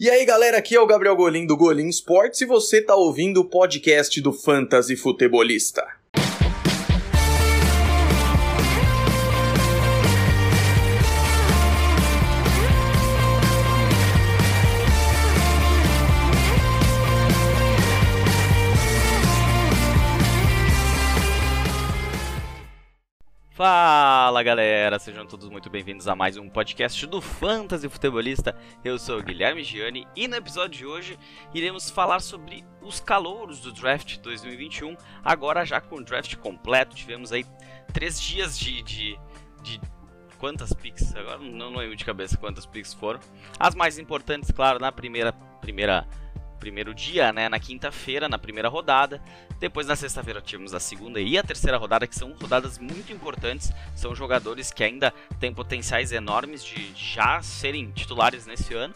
E aí galera, aqui é o Gabriel Golim do Golim Sports e você tá ouvindo o podcast do Fantasy Futebolista. Fala galera, sejam todos muito bem-vindos a mais um podcast do Fantasy Futebolista. Eu sou o Guilherme Gianni e no episódio de hoje iremos falar sobre os calouros do draft 2021. Agora já com o draft completo, tivemos aí três dias de, de, de quantas picks? Agora não lembro de cabeça quantas picks foram. As mais importantes, claro, na primeira primeira primeiro dia, né, na quinta-feira, na primeira rodada. Depois na sexta-feira tivemos a segunda e a terceira rodada, que são rodadas muito importantes. São jogadores que ainda têm potenciais enormes de já serem titulares nesse ano.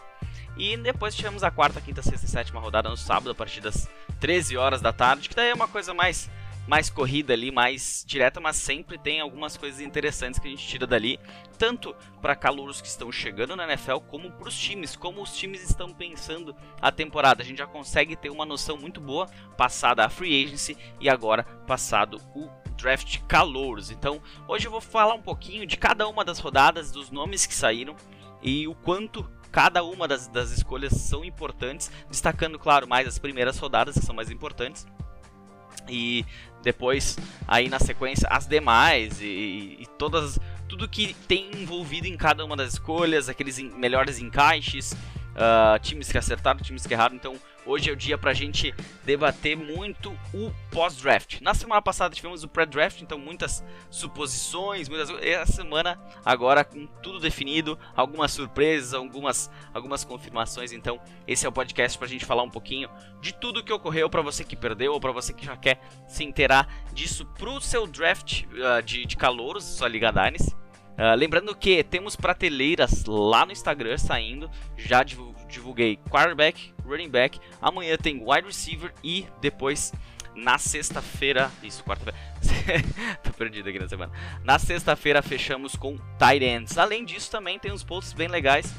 E depois tivemos a quarta, quinta, sexta e sétima rodada no sábado, a partir das 13 horas da tarde, que daí é uma coisa mais mais corrida ali, mais direta, mas sempre tem algumas coisas interessantes que a gente tira dali, tanto para calouros que estão chegando na NFL, como para os times, como os times estão pensando a temporada. A gente já consegue ter uma noção muito boa, passada a free agency e agora passado o draft calouros. Então, hoje eu vou falar um pouquinho de cada uma das rodadas, dos nomes que saíram e o quanto cada uma das, das escolhas são importantes, destacando, claro, mais as primeiras rodadas que são mais importantes e depois aí na sequência as demais e, e todas tudo que tem envolvido em cada uma das escolhas, aqueles melhores encaixes, uh, times que acertaram, times que erraram. Então, hoje é o dia pra gente debater muito o pós-draft. Na semana passada tivemos o pré-draft, então muitas suposições, muitas essa semana agora com tudo definido, algumas surpresas, algumas algumas confirmações. Então, esse é o podcast pra gente falar um pouquinho de tudo que ocorreu para você que perdeu ou para você que já quer se inteirar disso pro seu draft uh, de, de calouros, sua Liga Dynasty. Uh, lembrando que temos prateleiras lá no Instagram saindo. Já divulguei quarterback, running back. Amanhã tem wide receiver e depois na sexta-feira. Isso, quarta-feira. Tô perdido aqui na semana. Na sexta-feira fechamos com tight ends. Além disso, também tem uns posts bem legais.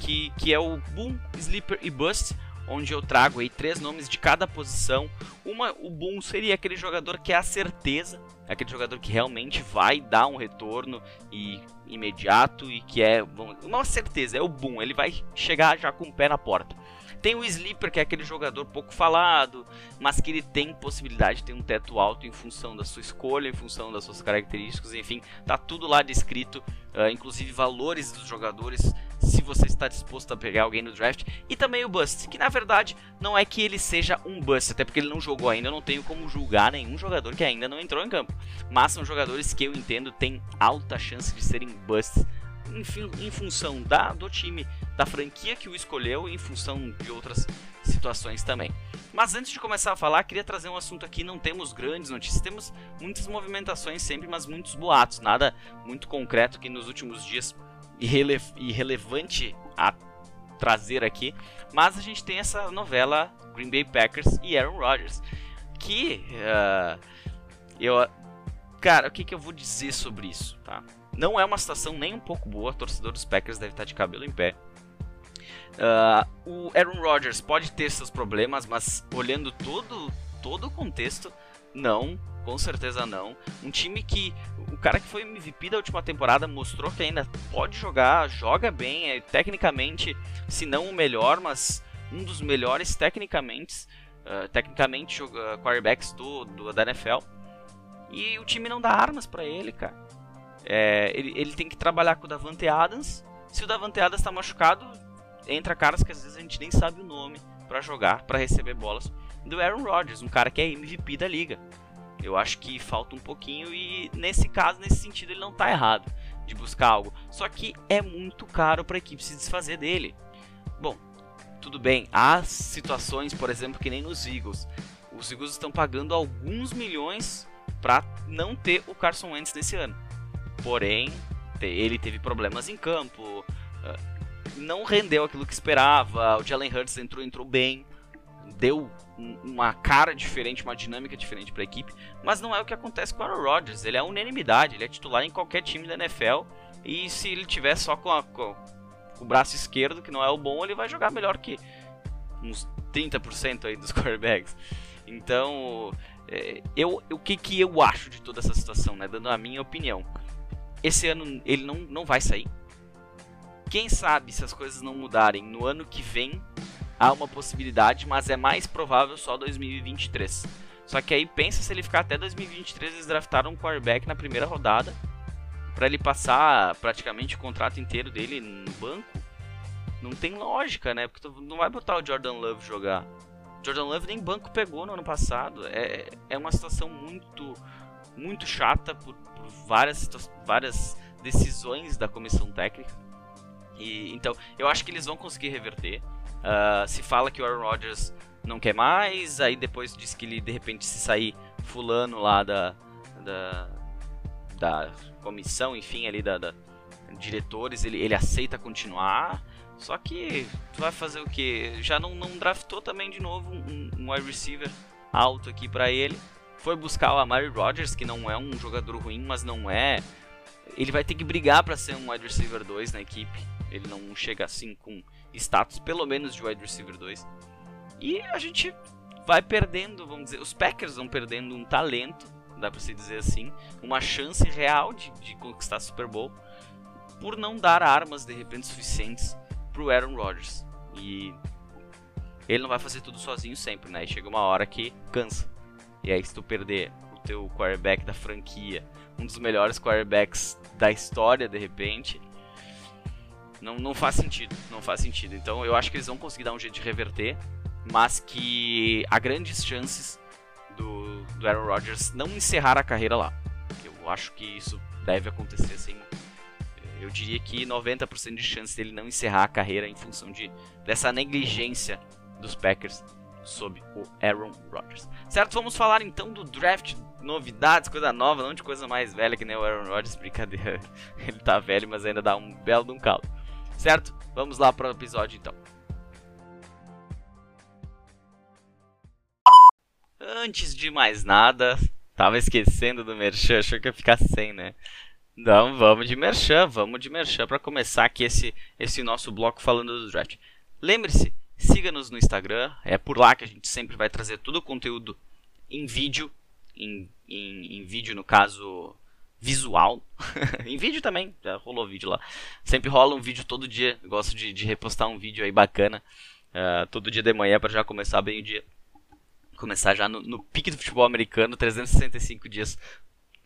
Que, que é o Boom, Sleeper e Bust onde eu trago aí três nomes de cada posição. Uma, o Boom seria aquele jogador que é a certeza, aquele jogador que realmente vai dar um retorno e imediato e que é uma certeza, é o Boom, ele vai chegar já com o pé na porta. Tem o Sleeper, que é aquele jogador pouco falado, mas que ele tem possibilidade de ter um teto alto em função da sua escolha, em função das suas características, enfim, tá tudo lá descrito, uh, inclusive valores dos jogadores se você está disposto a pegar alguém no draft. E também o Bust, que na verdade não é que ele seja um Bust, até porque ele não jogou ainda, eu não tenho como julgar nenhum jogador que ainda não entrou em campo. Mas são jogadores que eu entendo têm alta chance de serem Busts enfim, em função da, do time, da franquia que o escolheu e em função de outras situações também. Mas antes de começar a falar, queria trazer um assunto aqui. Não temos grandes notícias, temos muitas movimentações sempre, mas muitos boatos. Nada muito concreto que nos últimos dias irrele irrelevante a trazer aqui, mas a gente tem essa novela Green Bay Packers e Aaron Rodgers, que uh, eu, cara, o que, que eu vou dizer sobre isso, tá? Não é uma situação nem um pouco boa, o torcedor dos Packers deve estar de cabelo em pé. Uh, o Aaron Rodgers pode ter seus problemas, mas olhando todo, todo o contexto, não, com certeza não. Um time que o cara que foi MVP da última temporada mostrou que ainda pode jogar, joga bem, é tecnicamente, se não o melhor, mas um dos melhores tecnicamente, uh, tecnicamente uh, quarterbacks do, do, da NFL. E o time não dá armas para ele, cara. É, ele, ele tem que trabalhar com o Davante Adams. Se o Davante Adams está machucado, entra caras que às vezes a gente nem sabe o nome para jogar, para receber bolas do Aaron Rodgers, um cara que é MVP da liga. Eu acho que falta um pouquinho e nesse caso, nesse sentido, ele não está errado de buscar algo. Só que é muito caro para a equipe se desfazer dele. Bom, tudo bem, há situações, por exemplo, que nem nos Eagles. Os Eagles estão pagando alguns milhões para não ter o Carson Wentz nesse ano. Porém, ele teve problemas em campo, ah, não rendeu aquilo que esperava. O Jalen Hurts entrou, entrou bem, deu uma cara diferente, uma dinâmica diferente para a equipe, mas não é o que acontece com o Aaron Rodgers. Ele é unanimidade, ele é titular em qualquer time da NFL e se ele tiver só com a, com, o braço esquerdo, que não é o bom, ele vai jogar melhor que uns 30% aí dos quarterbacks. Então, é, eu, o que, que eu acho de toda essa situação, né? Dando a minha opinião. Esse ano ele não, não vai sair. Quem sabe se as coisas não mudarem no ano que vem, há uma possibilidade, mas é mais provável só 2023. Só que aí pensa se ele ficar até 2023, eles draftaram um quarterback na primeira rodada para ele passar praticamente o contrato inteiro dele no banco. Não tem lógica, né? Porque tu não vai botar o Jordan Love jogar. Jordan Love nem banco pegou no ano passado. É, é uma situação muito, muito chata por, por várias, várias decisões da comissão técnica. E, então, eu acho que eles vão conseguir reverter. Uh, se fala que o Aaron Rodgers não quer mais, aí depois diz que ele de repente se sair fulano lá da, da, da comissão, enfim, ali da, da diretores, ele, ele aceita continuar. Só que tu vai fazer o que? Já não, não draftou também de novo um, um wide receiver alto aqui para ele. Foi buscar o Amari Rodgers, que não é um jogador ruim, mas não é. Ele vai ter que brigar para ser um wide receiver 2 na equipe. Ele não chega assim com status, pelo menos de wide receiver 2. E a gente vai perdendo, vamos dizer, os Packers vão perdendo um talento, dá pra se dizer assim, uma chance real de, de conquistar Super Bowl por não dar armas de repente suficientes pro Aaron Rodgers. E ele não vai fazer tudo sozinho sempre, né? E chega uma hora que cansa. E aí se tu perder o teu quarterback da franquia, um dos melhores quarterbacks da história de repente, não, não faz sentido, não faz sentido. Então eu acho que eles vão conseguir dar um jeito de reverter, mas que há grandes chances do, do Aaron Rodgers não encerrar a carreira lá. Eu acho que isso deve acontecer assim eu diria que 90% de chance dele não encerrar a carreira em função de, dessa negligência dos Packers sob o Aaron Rodgers. Certo? Vamos falar então do draft, novidades, coisa nova, não de coisa mais velha que nem o Aaron Rodgers, brincadeira. Ele tá velho, mas ainda dá um belo de um calo. Certo? Vamos lá para o episódio então. Antes de mais nada, tava esquecendo do Merchan, achou que ia ficar sem, né? Não, vamos de merchan, vamos de merchan para começar aqui esse, esse nosso bloco falando do draft. Lembre-se, siga-nos no Instagram, é por lá que a gente sempre vai trazer todo o conteúdo em vídeo, em, em, em vídeo no caso visual, em vídeo também, já rolou vídeo lá. Sempre rola um vídeo todo dia, gosto de, de repostar um vídeo aí bacana, uh, todo dia de manhã para já começar bem o dia. Começar já no, no pique do futebol americano, 365 dias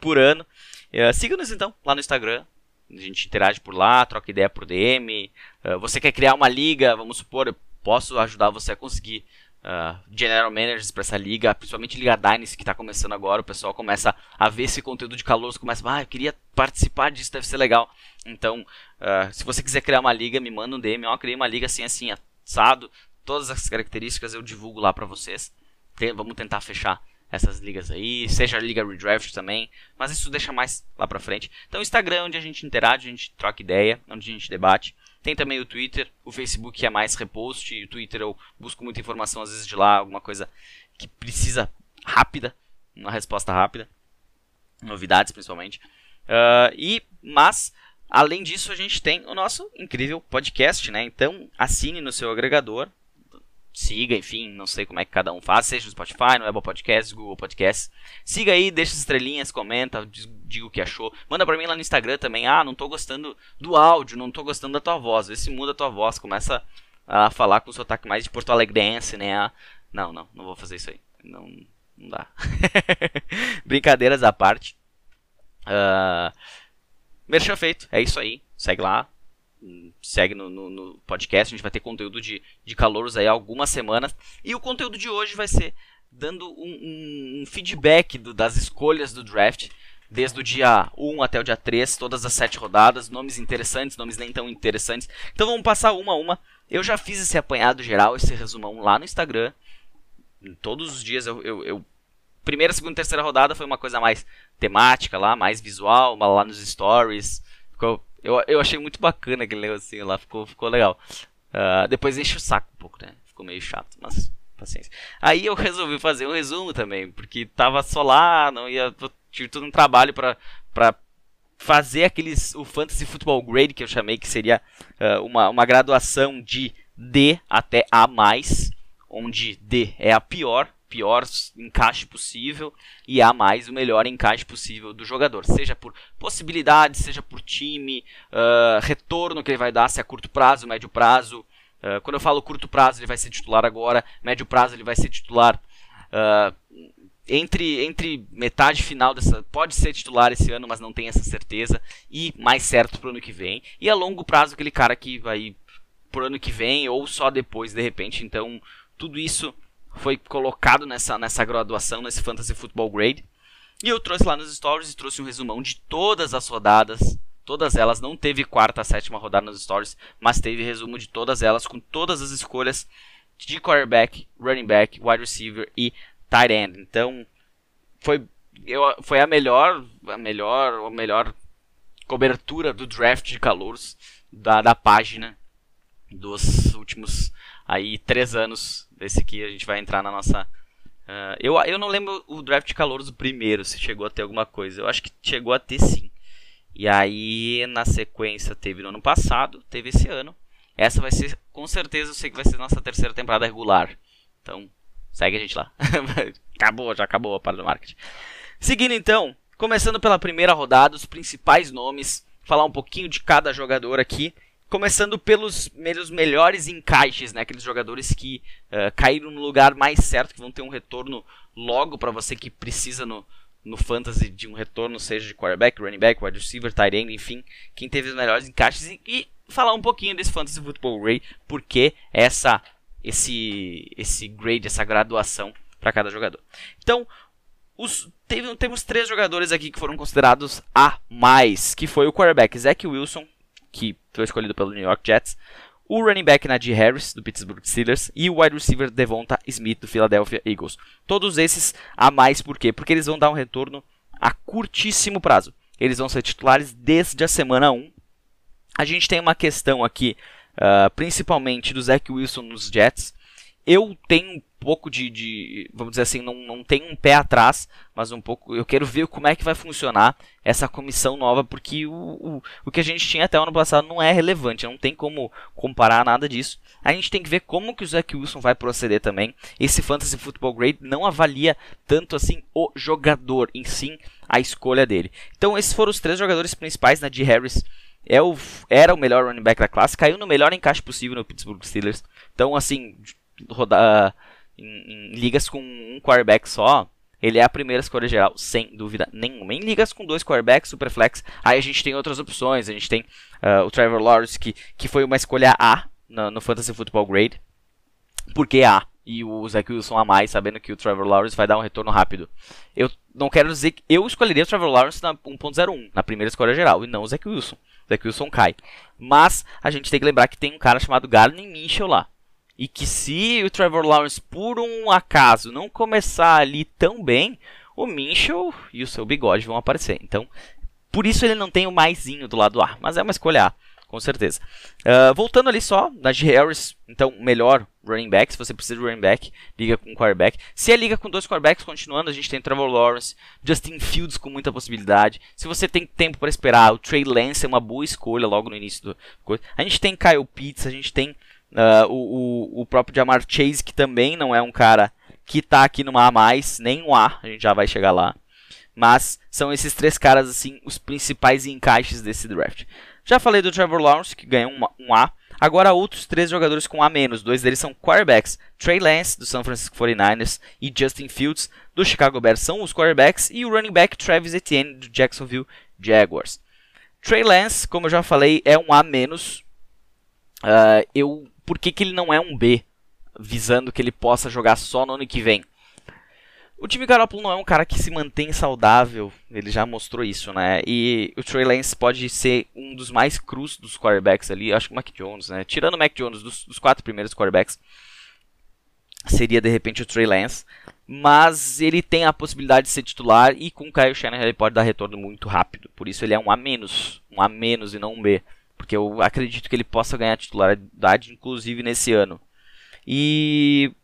por ano. Uh, Siga-nos então lá no Instagram. A gente interage por lá, troca ideia por DM. Uh, eh, você quer criar uma liga, vamos supor, eu posso ajudar você a conseguir uh, general managers para essa liga, principalmente Liga Dynasty que está começando agora. O pessoal começa a ver esse conteúdo de calor, começa, ah, eu queria participar disso, deve ser legal. Então, uh, se você quiser criar uma liga, me manda um DM, ó, criei uma liga assim, assim, assado. Todas as características eu divulgo lá para vocês. Tem, vamos tentar fechar essas ligas aí, seja a Liga Redraft também, mas isso deixa mais lá pra frente. Então o Instagram é onde a gente interage, a gente troca ideia, onde a gente debate. Tem também o Twitter, o Facebook é mais repost, e o Twitter eu busco muita informação às vezes de lá, alguma coisa que precisa rápida, uma resposta rápida, novidades principalmente. Uh, e, mas, além disso, a gente tem o nosso incrível podcast, né? Então assine no seu agregador, siga, enfim, não sei como é que cada um faz, seja no Spotify, no Apple Podcasts, Google Podcasts. Siga aí, deixa as estrelinhas, comenta, diga o que achou. Manda pra mim lá no Instagram também, ah, não tô gostando do áudio, não tô gostando da tua voz. Vê se muda a tua voz, começa a falar com o sotaque mais de Porto Alegrense, né? Não, não, não vou fazer isso aí. Não, não dá. Brincadeiras à parte. Uh, merchan feito, é isso aí. Segue lá, segue no, no, no, podcast, a gente vai ter conteúdo de, de calouros aí algumas semanas. E o conteúdo de hoje vai ser dando um, um, feedback do, das escolhas do draft, desde o dia 1 até o dia 3, todas as sete rodadas, nomes interessantes, nomes nem tão interessantes. Então vamos passar uma a uma. Eu já fiz esse apanhado geral, esse resumão lá no Instagram. Todos os dias eu, eu, eu primeira, segunda, terceira rodada foi uma coisa mais temática lá, mais visual, lá nos stories. Ficou eu, eu achei muito bacana aquele negocinho lá, ficou, ficou legal. Uh, depois enche o saco um pouco, né? Ficou meio chato, mas paciência. Aí eu resolvi fazer um resumo também, porque tava só lá, não ia. Tive todo um trabalho pra, pra fazer aqueles o fantasy football grade que eu chamei que seria uh, uma, uma graduação de D até A+, onde D é a pior, pior encaixe possível e A mais o melhor encaixe possível do jogador, seja por possibilidade, seja por time, uh, retorno que ele vai dar, se é curto prazo, médio prazo. Uh, quando eu falo curto prazo, ele vai ser titular agora, médio prazo, ele vai ser titular uh, entre, entre metade final dessa. Pode ser titular esse ano, mas não tem essa certeza. E mais certo pro ano que vem. E a longo prazo, aquele cara que vai pro ano que vem ou só depois, de repente. Então, tudo isso foi colocado nessa, nessa graduação, nesse Fantasy Football Grade. E eu trouxe lá nos stories e trouxe um resumão de todas as rodadas. Todas elas, não teve quarta, sétima rodada nos stories, mas teve resumo de todas elas, com todas as escolhas de quarterback, running back, wide receiver e tight end. Então, foi, eu, foi a melhor, a melhor, a melhor cobertura do draft de calouros da, da página dos últimos aí três anos desse aqui a gente vai entrar na nossa uh, eu, eu não lembro o draft de calouros do primeiro se chegou a ter alguma coisa. Eu acho que chegou a ter sim. E aí na sequência teve no ano passado teve esse ano. Essa vai ser com certeza eu sei que vai ser nossa terceira temporada regular. Então segue a gente lá. Acabou já acabou a parte do marketing. Seguindo então começando pela primeira rodada os principais nomes. Falar um pouquinho de cada jogador aqui Começando pelos, pelos melhores encaixes, né? Aqueles jogadores que uh, caíram no lugar mais certo, que vão ter um retorno logo para você que precisa no, no fantasy de um retorno, seja de quarterback, running back, wide receiver, tight end, enfim, quem teve os melhores encaixes e, e falar um pouquinho desse fantasy football grade, porque essa esse esse grade, essa graduação para cada jogador. Então, os, teve, temos três jogadores aqui que foram considerados a mais, que foi o quarterback Zach Wilson, que foi escolhido pelo New York Jets, o running back Najee Harris, do Pittsburgh Steelers, e o wide receiver Devonta Smith, do Philadelphia Eagles. Todos esses a mais, por quê? Porque eles vão dar um retorno a curtíssimo prazo. Eles vão ser titulares desde a semana 1. A gente tem uma questão aqui, uh, principalmente do Zach Wilson nos Jets. Eu tenho pouco de, de, vamos dizer assim, não, não tem um pé atrás, mas um pouco, eu quero ver como é que vai funcionar essa comissão nova, porque o, o, o que a gente tinha até o ano passado não é relevante, não tem como comparar nada disso. A gente tem que ver como que o Zach Wilson vai proceder também. Esse Fantasy Football Grade não avalia tanto assim o jogador, em sim a escolha dele. Então esses foram os três jogadores principais, né, de Harris, é o, era o melhor running back da classe, caiu no melhor encaixe possível no Pittsburgh Steelers. Então, assim, rodar em, em ligas com um quarterback só, ele é a primeira escolha geral, sem dúvida nenhuma. Em ligas com dois quarterbacks, superflex, aí a gente tem outras opções. A gente tem uh, o Trevor Lawrence, que, que foi uma escolha A no, no Fantasy Football Grade. Por que A? E o Zach Wilson a mais, sabendo que o Trevor Lawrence vai dar um retorno rápido. Eu não quero dizer que eu escolheria o Trevor Lawrence na 1.01, na primeira escolha geral, e não o Zach Wilson. O Zach Wilson cai. Mas a gente tem que lembrar que tem um cara chamado Garden Minchel lá e que se o Trevor Lawrence por um acaso não começar ali tão bem, o Minchel e o seu bigode vão aparecer. Então, por isso ele não tem o maisinho do lado A, mas é uma escolha A, com certeza. Uh, voltando ali só, na G. Harris, então, melhor running back, se você precisa de running back, liga com quarterback. Se é liga com dois quarterbacks, continuando, a gente tem Trevor Lawrence, Justin Fields com muita possibilidade. Se você tem tempo para esperar, o Trey Lance é uma boa escolha logo no início do coisa. A gente tem Kyle Pitts, a gente tem Uh, o, o, o próprio Jamar Chase, que também não é um cara que está aqui numa A+, nem um A, a gente já vai chegar lá. Mas são esses três caras, assim, os principais encaixes desse draft. Já falei do Trevor Lawrence, que ganhou um, um A. Agora outros três jogadores com A-. Dois deles são quarterbacks. Trey Lance, do San Francisco 49ers, e Justin Fields, do Chicago Bears, são os quarterbacks. E o running back Travis Etienne, do Jacksonville Jaguars. Trey Lance, como eu já falei, é um A-. Uh, eu por que, que ele não é um B, visando que ele possa jogar só no ano que vem? O time Garoppolo não é um cara que se mantém saudável, ele já mostrou isso, né? E o Trey Lance pode ser um dos mais crus dos quarterbacks ali, acho que o Mac Jones, né? Tirando o Mac Jones, dos, dos quatro primeiros quarterbacks, seria de repente o Trey Lance. Mas ele tem a possibilidade de ser titular e com o Kyle Shanahan ele pode dar retorno muito rápido. Por isso ele é um A um A e não um B. Porque eu acredito que ele possa ganhar titularidade, inclusive nesse ano. E.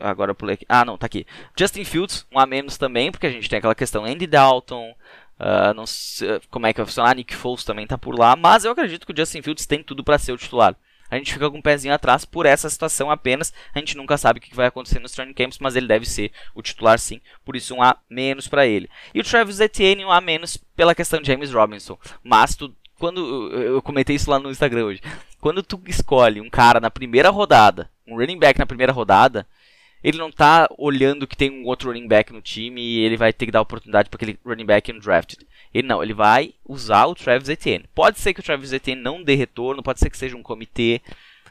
Agora eu pulei aqui. Ah, não, tá aqui. Justin Fields, um a menos também, porque a gente tem aquela questão Andy Dalton, Uh, não sei como é que vai funcionar. Nick Foles também tá por lá. Mas eu acredito que o Justin Fields tem tudo para ser o titular. A gente fica com um pezinho atrás por essa situação apenas. A gente nunca sabe o que vai acontecer nos training camps, mas ele deve ser o titular sim. Por isso um A menos para ele. E o Travis Etienne um A menos pela questão de James Robinson. Mas tu, quando eu comentei isso lá no Instagram hoje. Quando tu escolhe um cara na primeira rodada, um running back na primeira rodada, ele não tá olhando que tem um outro running back no time e ele vai ter que dar oportunidade para aquele running back no draft. Ele não, ele vai usar o Travis Etienne. Pode ser que o Travis Etienne não dê retorno, pode ser que seja um comitê.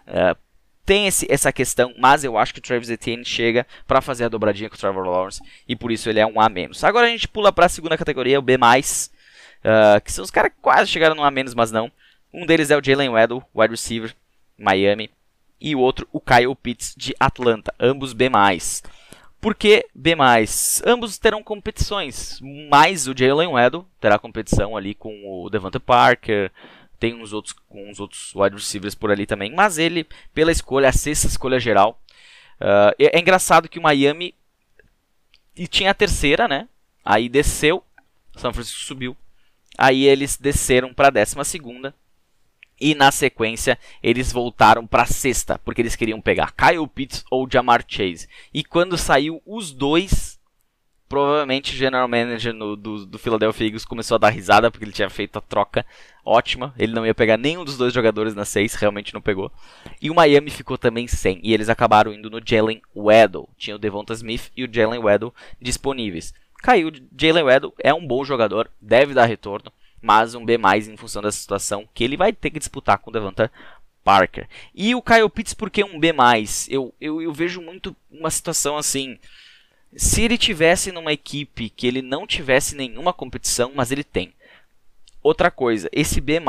Uh, tem esse, essa questão, mas eu acho que o Travis Etienne chega para fazer a dobradinha com o Trevor Lawrence e por isso ele é um A. Agora a gente pula para a segunda categoria, o B+, uh, que são os caras que quase chegaram no A menos, mas não. Um deles é o Jalen Weddle, wide receiver, Miami e o outro o Kyle Pitts de Atlanta, ambos B+. Por que B+. Ambos terão competições, mas o Jalen Weddle terá competição ali com o Devante Parker, tem uns outros uns outros wide receivers por ali também, mas ele pela escolha, a sexta escolha geral. Uh, é engraçado que o Miami e tinha a terceira, né? Aí desceu, São Francisco subiu. Aí eles desceram para a décima segunda e na sequência, eles voltaram para sexta, porque eles queriam pegar Kyle Pitts ou Jamar Chase. E quando saiu os dois, provavelmente o general manager no, do, do Philadelphia Eagles começou a dar risada, porque ele tinha feito a troca ótima. Ele não ia pegar nenhum dos dois jogadores na 6, realmente não pegou. E o Miami ficou também sem, e eles acabaram indo no Jalen Weddle. Tinha o Devonta Smith e o Jalen Weddle disponíveis. Caiu, Jalen Weddle é um bom jogador, deve dar retorno mas um B mais em função da situação que ele vai ter que disputar com o Devonta Parker. E o Kyle Pitts, por que um B mais? Eu, eu, eu vejo muito uma situação assim. Se ele tivesse numa equipe que ele não tivesse nenhuma competição, mas ele tem. Outra coisa, esse B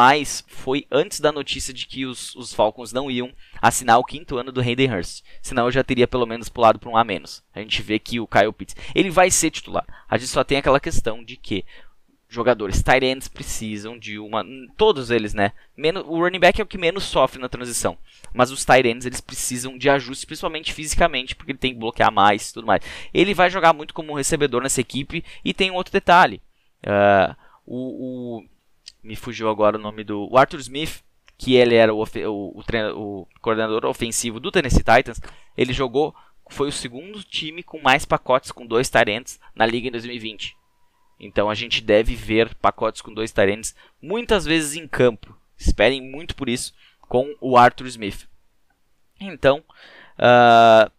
foi antes da notícia de que os, os Falcons não iam assinar o quinto ano do Hayden Hurst. Senão eu já teria pelo menos pulado para um A menos. A gente vê que o Kyle Pitts, ele vai ser titular. A gente só tem aquela questão de que jogadores. Tight ends precisam de uma. Todos eles, né? Menos, o running back é o que menos sofre na transição. Mas os tight ends eles precisam de ajuste, principalmente fisicamente, porque ele tem que bloquear mais tudo mais. Ele vai jogar muito como recebedor nessa equipe. E tem um outro detalhe. Uh, o, Me fugiu agora o nome do. O Arthur Smith, que ele era o, o, o, o coordenador ofensivo do Tennessee Titans. Ele jogou. Foi o segundo time com mais pacotes com dois ends na liga em 2020. Então a gente deve ver pacotes com dois Tyrants muitas vezes em campo. Esperem muito por isso com o Arthur Smith. Então, uh,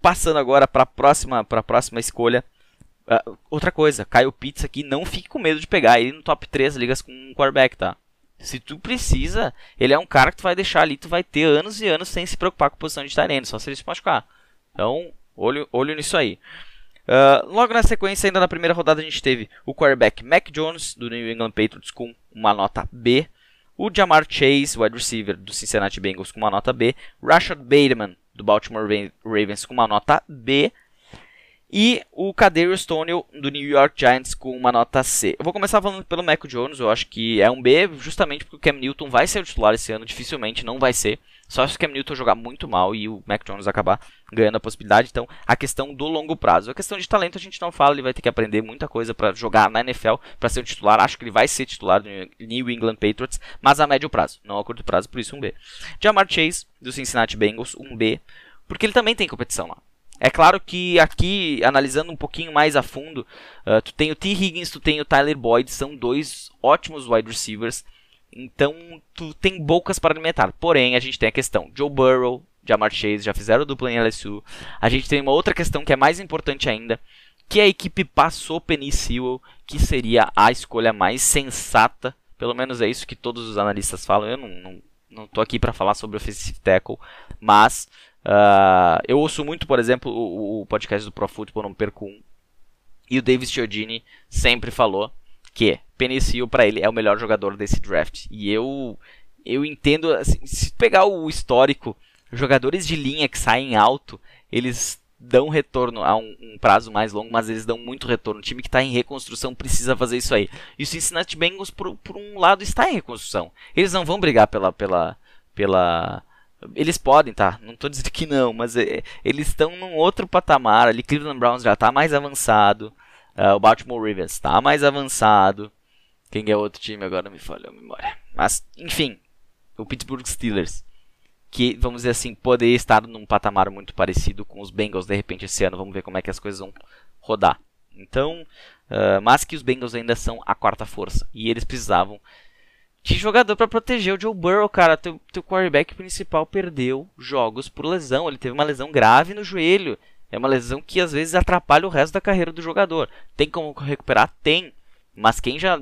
passando agora para a próxima, próxima escolha. Uh, outra coisa, Kyle Pitts aqui, não fique com medo de pegar ele no top 3 ligas com um quarterback, tá? Se tu precisa, ele é um cara que tu vai deixar ali, tu vai ter anos e anos sem se preocupar com a posição de Tyrant, só se ele se machucar. Então, olho, olho nisso aí. Uh, logo na sequência, ainda na primeira rodada, a gente teve o quarterback Mac Jones, do New England Patriots, com uma nota B. O Jamar Chase, wide receiver do Cincinnati Bengals, com uma nota B. Rashad Bateman, do Baltimore Ravens, com uma nota B. E o Kadarius Stoney do New York Giants com uma nota C. Eu vou começar falando pelo Mac Jones, eu acho que é um B, justamente porque o Cam Newton vai ser o titular esse ano, dificilmente não vai ser. Só se o Cam Newton jogar muito mal e o Mac Jones acabar ganhando a possibilidade. Então, a questão do longo prazo. A questão de talento a gente não fala, ele vai ter que aprender muita coisa para jogar na NFL, para ser o titular. Acho que ele vai ser titular do New England Patriots, mas a médio prazo, não a curto prazo, por isso um B. Jamar Chase, do Cincinnati Bengals, um B, porque ele também tem competição lá. É claro que aqui, analisando um pouquinho mais a fundo, uh, tu tem o T. Higgins, tu tem o Tyler Boyd, são dois ótimos wide receivers então, tu tem bocas para alimentar. Porém, a gente tem a questão Joe Burrow, Jamar Chase, já fizeram dupla em LSU. A gente tem uma outra questão que é mais importante ainda, que a equipe passou Penny Sewell, que seria a escolha mais sensata. Pelo menos é isso que todos os analistas falam. Eu não, não, não tô aqui para falar sobre offensive tackle, mas uh, eu ouço muito, por exemplo, o, o podcast do Pro Football, não perco um. E o Davis Chiodini sempre falou que Penicil para ele é o melhor jogador desse draft. E eu eu entendo, assim, se pegar o histórico, jogadores de linha que saem alto, eles dão retorno a um, um, prazo mais longo, mas eles dão muito retorno. O time que está em reconstrução precisa fazer isso aí. E o Cincinnati Bengals, por, por, um lado, está em reconstrução. Eles não vão brigar pela. pela, pela eles podem, tá? Não estou dizendo que não, mas é, eles estão num outro patamar. Ali, Cleveland Browns já está mais avançado. Uh, o Baltimore Ravens está mais avançado. Quem é outro time agora me falhou a memória. Mas, enfim, o Pittsburgh Steelers. Que, vamos dizer assim, poderia estar num patamar muito parecido com os Bengals de repente esse ano. Vamos ver como é que as coisas vão rodar. Então, uh, mas que os Bengals ainda são a quarta força. E eles precisavam de jogador para proteger o Joe Burrow, cara. Teu, teu quarterback principal perdeu jogos por lesão. Ele teve uma lesão grave no joelho. É uma lesão que às vezes atrapalha o resto da carreira do jogador. Tem como recuperar? Tem. Mas quem já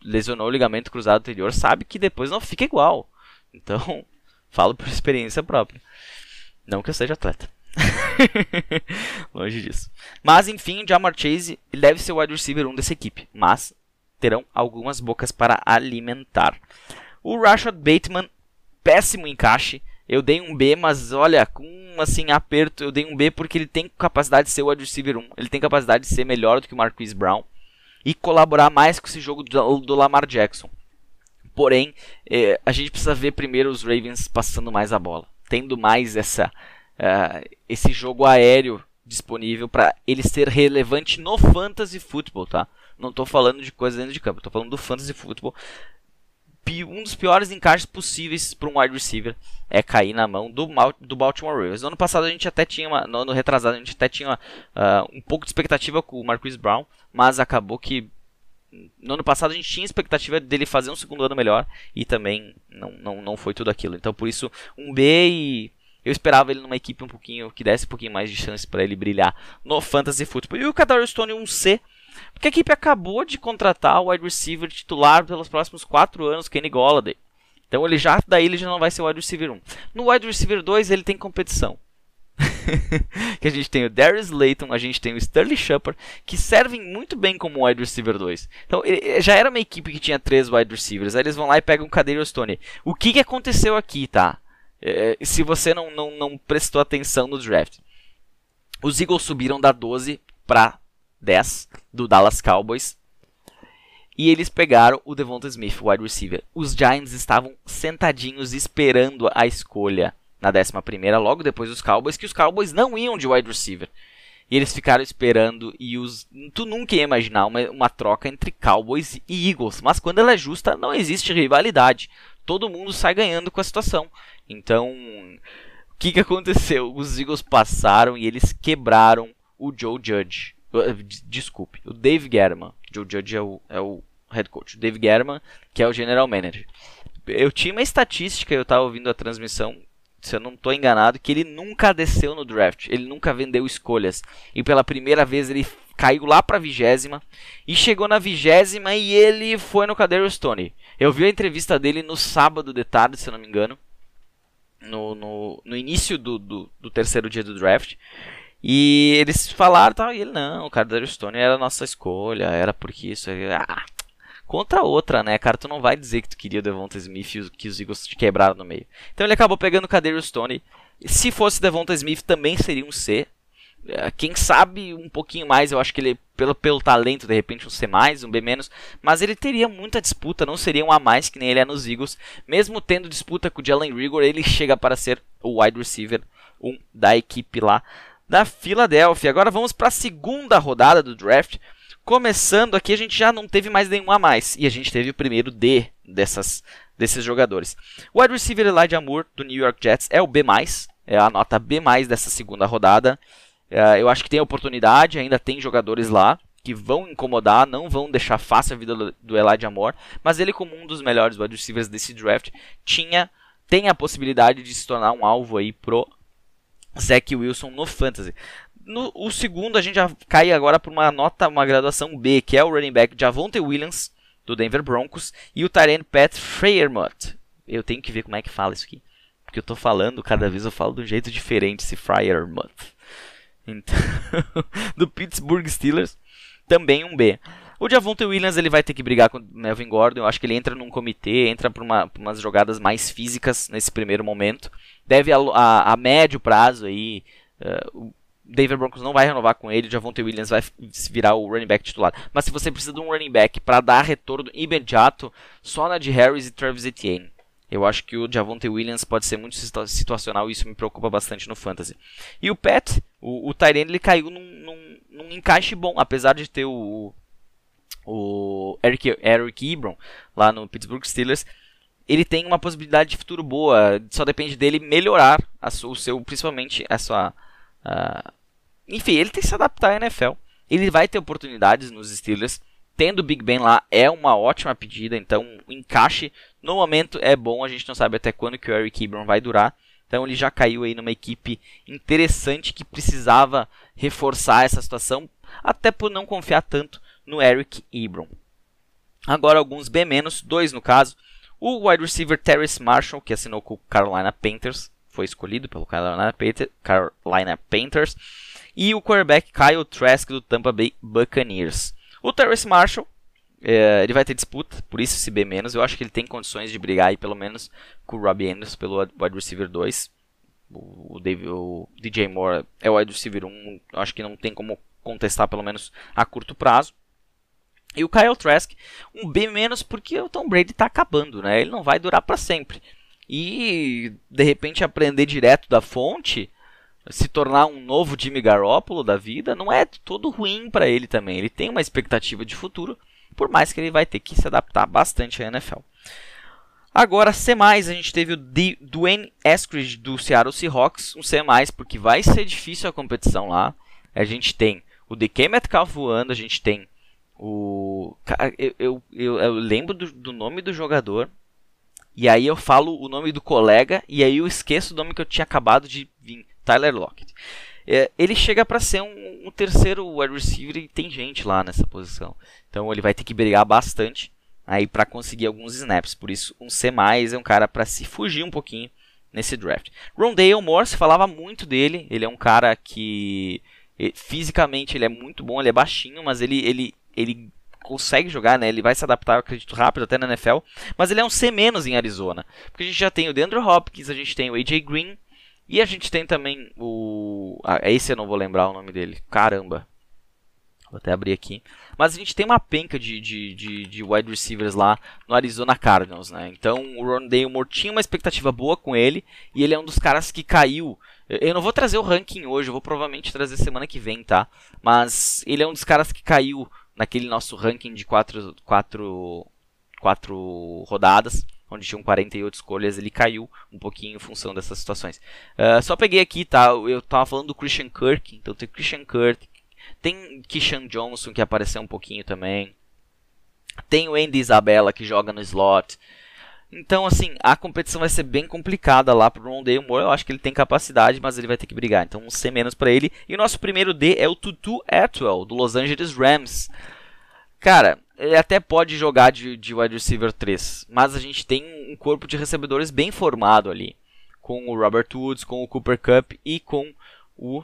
lesionou o ligamento cruzado anterior sabe que depois não fica igual. Então, falo por experiência própria. Não que eu seja atleta. Longe disso. Mas enfim, Jamar Chase deve ser o wide receiver 1 dessa equipe. Mas terão algumas bocas para alimentar. O Rashad Bateman, péssimo encaixe. Eu dei um B, mas olha, com assim aperto, eu dei um B porque ele tem capacidade de ser o wide receiver 1. Ele tem capacidade de ser melhor do que o Marquise Brown e colaborar mais com esse jogo do, do Lamar Jackson. Porém, eh, a gente precisa ver primeiro os Ravens passando mais a bola, tendo mais essa, uh, esse jogo aéreo disponível para ele ser relevante no fantasy football, tá? Não estou falando de coisas dentro de campo, estou falando do fantasy football. Um dos piores encaixes possíveis para um wide receiver é cair na mão do, do Baltimore Ravens. No ano passado a gente até tinha, uma, no ano retrasado a gente até tinha uh, um pouco de expectativa com o Marquise Brown, mas acabou que no ano passado a gente tinha expectativa dele fazer um segundo ano melhor e também não, não, não foi tudo aquilo. Então por isso um B e eu esperava ele numa equipe um pouquinho que desse um pouquinho mais de chance para ele brilhar no fantasy football. E o Kadarius Stone um C porque a equipe acabou de contratar o wide receiver titular pelos próximos 4 anos, Kenny Golladay. Então ele já daí ele já não vai ser o wide receiver 1. No wide receiver 2 ele tem competição. que a gente tem o Darius Layton, a gente tem o Sterling Shepard, que servem muito bem como wide receiver 2. Então, já era uma equipe que tinha três wide receivers. Aí eles vão lá e pegam o Cadeiro Stone. O que, que aconteceu aqui, tá? É, se você não, não, não prestou atenção no draft. Os Eagles subiram da 12 para 10 do Dallas Cowboys. E eles pegaram o Devonta Smith, wide receiver. Os Giants estavam sentadinhos esperando a escolha na 11 logo depois dos Cowboys, que os Cowboys não iam de wide receiver. E eles ficaram esperando e os. Tu nunca ia imaginar uma, uma troca entre Cowboys e Eagles. Mas quando ela é justa, não existe rivalidade. Todo mundo sai ganhando com a situação. Então, o que, que aconteceu? Os Eagles passaram e eles quebraram o Joe Judge. Eh, desculpe, o Dave Gettman. Joe Judge é o, é o head coach. O Dave Gettman, que é o general manager. Eu tinha uma estatística, eu estava ouvindo a transmissão, se eu não estou enganado, que ele nunca desceu no draft. Ele nunca vendeu escolhas. E pela primeira vez ele caiu lá para a vigésima e chegou na vigésima e ele foi no Cadeiro Stone. Eu vi a entrevista dele no sábado de tarde, se eu não me engano. No, no, no início do, do, do terceiro dia do draft. E eles falaram, tal, e ele, não, o cara da Stone era a nossa escolha, era porque isso. Ah, contra outra, né, cara? Tu não vai dizer que tu queria o Devonta Smith e que os Eagles te quebraram no meio. Então ele acabou pegando o Kader Stone. Se fosse Devonta Smith, também seria um C. É, quem sabe um pouquinho mais, eu acho que ele, pelo, pelo talento, de repente um C, um B-, mas ele teria muita disputa, não seria um A mais que nem ele é nos Eagles. Mesmo tendo disputa com o Jalen Rigor, ele chega para ser o wide receiver um da equipe lá da Filadélfia. Agora vamos para a segunda rodada do draft. Começando aqui, a gente já não teve mais nenhum a mais. E a gente teve o primeiro D dessas, desses jogadores. O wide receiver Elijah Moore, do New York Jets, é o B+. É a nota B+, dessa segunda rodada. É, eu acho que tem oportunidade, ainda tem jogadores lá que vão incomodar, não vão deixar fácil a vida do Elijah Moore. Mas ele, como um dos melhores wide receivers desse draft, tinha, tem a possibilidade de se tornar um alvo aí pro Zach Wilson no Fantasy. No, o segundo a gente já cai agora por uma nota, uma graduação B, que é o running back Javonte Williams, do Denver Broncos, e o Tyrant Pat Freiermuth. Eu tenho que ver como é que fala isso aqui. Porque eu tô falando, cada vez eu falo de um jeito diferente esse Freiermuth. Então, do Pittsburgh Steelers, também um B. O Javonte Williams ele vai ter que brigar com o Melvin Gordon. Eu acho que ele entra num comitê, entra por, uma, umas jogadas mais físicas nesse primeiro momento deve a, a, a médio prazo aí. Uh, o David Broncos não vai renovar com ele, o Javonte Williams vai virar o running back titular. Mas se você precisa de um running back para dar retorno imediato, só na de Harris e Travis Etienne. Eu acho que o Javonte Williams pode ser muito situacional e isso me preocupa bastante no fantasy. E o Pat, o, o Tyrene, ele caiu num, num, num, encaixe bom, apesar de ter o, o Eric, Eric Ebron, lá no Pittsburgh Steelers, ele tem uma possibilidade de futuro boa. Só depende dele melhorar a, o seu, principalmente a sua. Enfim, ele tem que se adaptar à NFL. Ele vai ter oportunidades nos Steelers. Tendo o Big Ben lá é uma ótima pedida, então o encaixe no momento é bom. A gente não sabe até quando que o Eric Ebron vai durar. Então ele já caiu aí numa equipe interessante que precisava reforçar essa situação, até por não confiar tanto no Eric Ebron. Agora alguns B-, dois no caso. O wide receiver Terrace Marshall, que assinou com o Carolina Panthers, foi escolhido pelo Carolina, Carolina Panthers. E o quarterback Kyle Trask do Tampa Bay Buccaneers. O Terrace Marshall, é, ele vai ter disputa, por isso esse B-. Eu acho que ele tem condições de brigar aí, pelo menos com o Robbie Anderson pelo wide receiver 2. O, Dave, o DJ Moore é o wide receiver 1, acho que não tem como contestar, pelo menos a curto prazo. E o Kyle Trask, um B menos porque o Tom Brady está acabando, né? Ele não vai durar para sempre. E de repente aprender direto da fonte, se tornar um novo Jimmy Garoppolo da vida, não é todo ruim para ele também. Ele tem uma expectativa de futuro, por mais que ele vai ter que se adaptar bastante à NFL. Agora, C+, a gente teve o Dwayne Eskridge do Seattle Seahawks, um C+, porque vai ser difícil a competição lá. A gente tem o DK Metcalf voando, a gente tem o, eu, eu, eu, lembro do, do, nome do jogador. E aí eu falo o nome do colega. E aí eu esqueço o nome que eu tinha acabado de vir. Tyler Lockett. É, ele chega para ser um, um, terceiro wide receiver e tem gente lá nessa posição. Então ele vai ter que brigar bastante aí para conseguir alguns snaps. Por isso um C+, é um cara para se fugir um pouquinho nesse draft. Rondale Moore, se falava muito dele. Ele é um cara que fisicamente ele é muito bom, ele é baixinho, mas ele, ele ele consegue jogar, né? Ele vai se adaptar, eu acredito, rápido até na NFL. Mas ele é um C- em Arizona. Porque a gente já tem o DeAndre Hopkins, a gente tem o AJ Green. E a gente tem também o. Ah, esse eu não vou lembrar o nome dele. Caramba. Vou até abrir aqui. Mas a gente tem uma penca de, de, de, de wide receivers lá no Arizona Cardinals, né? Então o Ron Moore tinha uma expectativa boa com ele. E ele é um dos caras que caiu. Eu não vou trazer o ranking hoje, eu vou provavelmente trazer semana que vem, tá? Mas ele é um dos caras que caiu naquele nosso ranking de quatro, quatro, quatro rodadas, onde tinham 48 escolhas, ele caiu um pouquinho em função dessas situações. Uh, só peguei aqui, tá? Eu tava falando do Christian Kirk, então tem Christian Kirk, tem Kishan Johnson que apareceu um pouquinho também. Tem o Andy Isabella que joga no slot. Então, assim, a competição vai ser bem complicada lá pro Rondale Moore. Eu acho que ele tem capacidade, mas ele vai ter que brigar. Então, um C menos para ele. E o nosso primeiro D é o Tutu Atwell, do Los Angeles Rams. Cara, ele até pode jogar de, de wide receiver 3, mas a gente tem um corpo de recebedores bem formado ali. Com o Robert Woods, com o Cooper Cup e com o.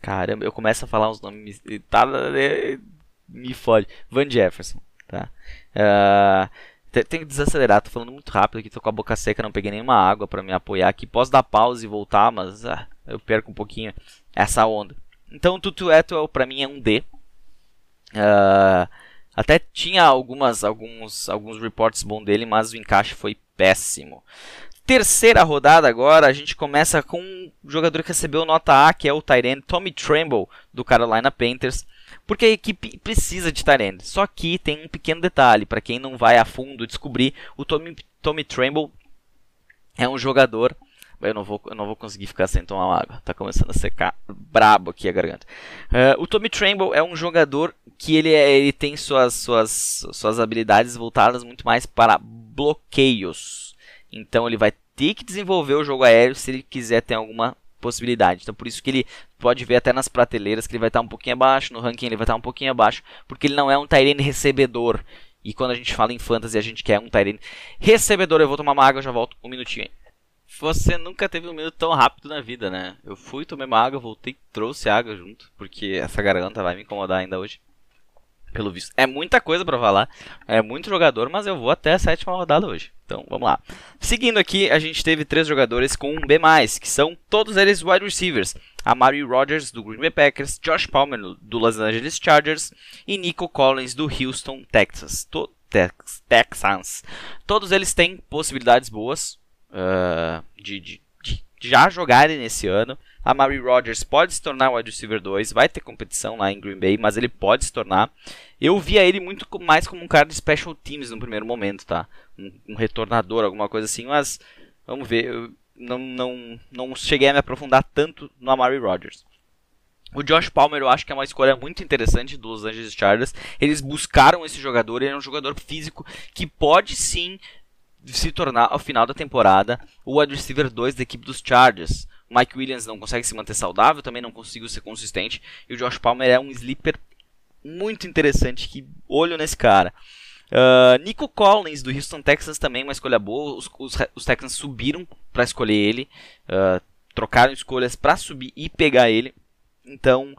Caramba, eu começo a falar uns nomes. Tá, me fode. Van Jefferson. Tá? Uh, tenho que desacelerar, tô falando muito rápido aqui, tô com a boca seca, não peguei nenhuma água para me apoiar aqui. Posso dar pausa e voltar, mas ah, eu perco um pouquinho essa onda. Então, Tutu Eto'o para mim é um D. Uh, até tinha algumas, alguns, alguns reports bons dele, mas o encaixe foi péssimo. Terceira rodada agora, a gente começa com um jogador que recebeu nota A, que é o Tyrant Tommy Tremble, do Carolina Panthers. Porque a equipe precisa de Tyrande. Só que tem um pequeno detalhe, para quem não vai a fundo descobrir, o Tommy, Tommy Tremble é um jogador eu não vou, eu não vou conseguir ficar sem tomar água. Tá começando a secar brabo aqui a garganta. Uh, o Tommy Tremble é um jogador que ele, é, ele tem suas, suas, suas habilidades voltadas muito mais para bloqueios. Então ele vai ter que desenvolver o jogo aéreo se ele quiser ter alguma possibilidade. Então por isso que ele pode ver até nas prateleiras que ele vai estar um pouquinho abaixo, no ranking ele vai estar um pouquinho abaixo, porque ele não é um Tyrene recebedor. E quando a gente fala em fantasy, a gente quer um Tyrene recebedor. Eu vou tomar uma água, já volto um minutinho. Você nunca teve um minuto tão rápido na vida, né? Eu fui, tomei uma água, voltei, trouxe água junto, porque essa garganta vai me incomodar ainda hoje pelo visto. É muita coisa para falar, é muito jogador, mas eu vou até a sétima rodada hoje. Então, vamos lá. Seguindo aqui, a gente teve três jogadores com um B+, que são todos eles wide receivers. Amari Rodgers, do Green Bay Packers, Josh Palmer, do Los Angeles Chargers e Nico Collins, do Houston, Texas. To Tex Texans. Todos eles têm possibilidades boas uh, de, de, de já jogarem nesse ano. A Mary Rodgers pode se tornar wide receiver 2, vai ter competição lá em Green Bay, mas ele pode se tornar. Eu via ele muito mais como um cara de special teams no primeiro momento, tá? Um, um retornador, alguma coisa assim, mas vamos ver. Eu não, não, não cheguei a me aprofundar tanto no Amari Rodgers. O Josh Palmer eu acho que é uma escolha muito interessante dos Los Angeles Chargers. Eles buscaram esse jogador, ele é um jogador físico que pode sim se tornar ao final da temporada o wide receiver 2 da equipe dos Chargers. O Mike Williams não consegue se manter saudável, também não conseguiu ser consistente, e o Josh Palmer é um sleeper muito interessante, que olho nesse cara. Uh, Nico Collins do Houston Texans também uma escolha boa. Os, os, os Texans subiram para escolher ele, uh, trocaram escolhas para subir e pegar ele. Então,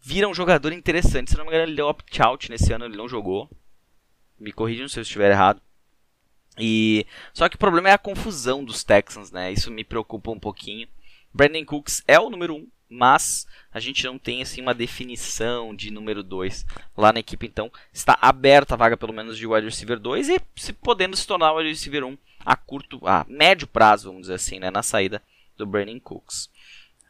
vira um jogador interessante. Se não me engano, ele deu opt-out nesse ano, ele não jogou. Me corrijam se eu estiver errado. E só que o problema é a confusão dos Texans, né? Isso me preocupa um pouquinho. Brandon Cooks é o número 1, um, mas a gente não tem assim uma definição de número 2 lá na equipe, então está aberta a vaga pelo menos de wide receiver 2 e se podendo se tornar wide receiver 1 a curto, a médio prazo, vamos dizer assim, né, na saída do Brandon Cooks.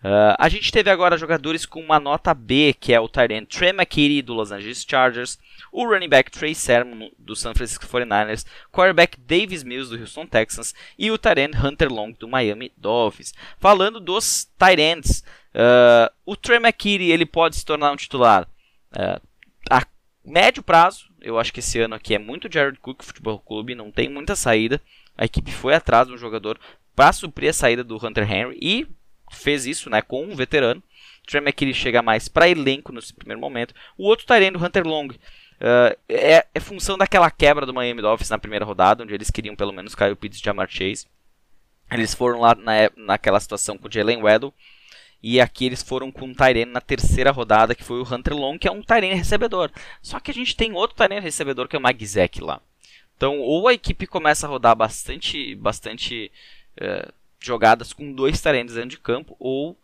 Uh, a gente teve agora jogadores com uma nota B, que é o Tyrant Trey McKitty do Los Angeles Chargers, o running back Trey Sermon do San Francisco 49ers, quarterback Davis Mills do Houston Texans e o Tyrant Hunter Long do Miami Dolphins. Falando dos Tyrants, uh, o Trey McKitty ele pode se tornar um titular uh, a médio prazo. Eu acho que esse ano aqui é muito Jared Cook Futebol Clube, não tem muita saída. A equipe foi atrás de um jogador para suprir a saída do Hunter Henry e fez isso né, com um veterano. Trey McKitty chega mais para elenco nesse primeiro momento. O outro Tyrene, o Hunter Long, uh, é, é, função daquela quebra do Miami Dolphins na primeira rodada, onde eles queriam pelo menos Kyle Pitts e Jamar Chase. Eles foram lá na, naquela situação com o Jalen Weddle. E aqui eles foram com o Tyrene na terceira rodada, que foi o Hunter Long, que é um Tyrene recebedor. Só que a gente tem outro Tyrene recebedor, que é o Magzek lá. Então, ou a equipe começa a rodar bastante, bastante uh, jogadas com dois talentos dentro de campo, ou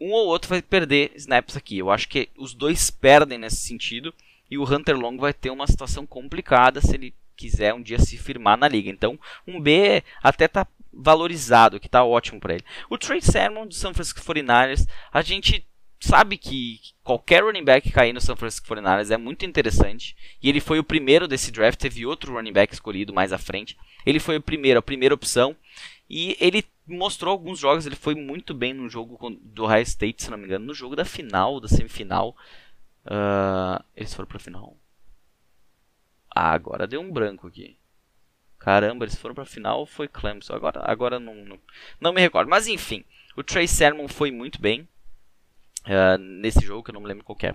um ou outro vai perder snaps aqui. Eu acho que os dois perdem nesse sentido, e o Hunter Long vai ter uma situação complicada se ele quiser um dia se firmar na liga. Então, um B até tá valorizado, que tá ótimo para ele. O Trey Sermon do San Francisco 49ers, a gente sabe que qualquer running back cair no San Francisco 49ers é muito interessante. E ele foi o primeiro desse draft, teve outro running back escolhido mais à frente. Ele foi o primeiro, a primeira opção. E ele mostrou alguns jogos, ele foi muito bem no jogo do High State, se não me engano, no jogo da final, da semifinal. Uh, eles foram pra final. Ah, agora deu um branco aqui. Caramba, eles foram pra final foi Clemson. Agora, agora não, não, não me recordo. Mas enfim, o Trey Sermon foi muito bem. Uh, nesse jogo, que eu não me lembro qual é,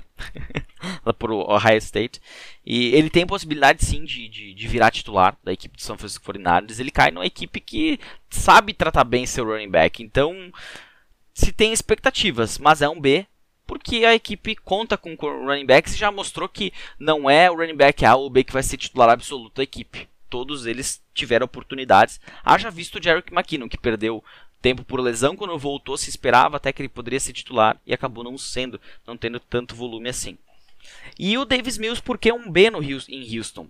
por Ohio State. E ele tem possibilidade sim de, de, de, virar titular da equipe do São Francisco 49ers. Ele cai numa equipe que sabe tratar bem seu running back. Então, se tem expectativas, mas é um B, porque a equipe conta com running backs e já mostrou que não é o running back A ou B que vai ser titular absoluto da equipe. Todos eles tiveram oportunidades. Haja visto o Jerick McKinnon, que perdeu tempo por lesão, quando voltou se esperava até que ele poderia ser titular e acabou não sendo, não tendo tanto volume assim. E o Davis Mills, por que um B no Houston, em Houston?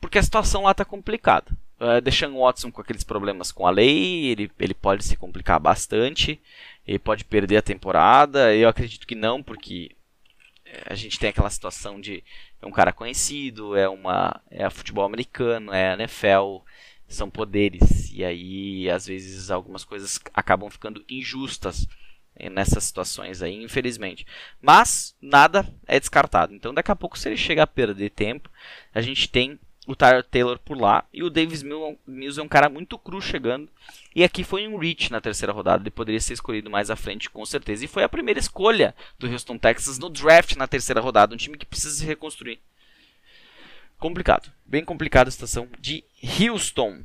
Porque a situação lá está complicada. Uh, Deshaun Watson com aqueles problemas com a lei, ele, ele pode se complicar bastante, ele pode perder a temporada. Eu acredito que não, porque eh, a gente tem aquela situação de é um cara conhecido, é uma é futebol americano, é NFL, são poderes. E aí, às vezes, algumas coisas acabam ficando injustas eh, nessas situações aí, infelizmente. Mas nada é descartado. Então, daqui a pouco, se ele chegar a perder tempo, a gente tem o Tyler Taylor por lá e o Davis Mills é um cara muito cru chegando. E aqui foi um reach na terceira rodada, ele poderia ser escolhido mais à frente com certeza. E foi a primeira escolha do Houston Texas no draft na terceira rodada, um time que precisa se reconstruir complicado. Bem complicada a situação de Houston.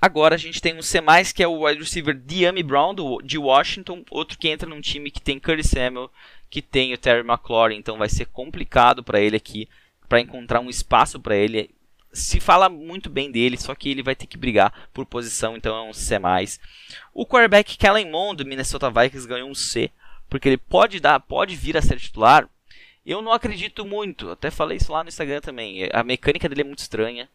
Agora a gente tem um C+, que é o wide receiver Diami Brown, do, de Washington. Outro que entra num time que tem Curry Samuel, que tem o Terry McLaurin. Então vai ser complicado para ele aqui, para encontrar um espaço para ele. Se fala muito bem dele, só que ele vai ter que brigar por posição, então é um C+. O quarterback Kellen Mond, do Minnesota Vikings, ganhou um C, porque ele pode dar, pode vir a ser titular, eu não acredito muito, até falei isso lá no Instagram também. A mecânica dele é muito estranha.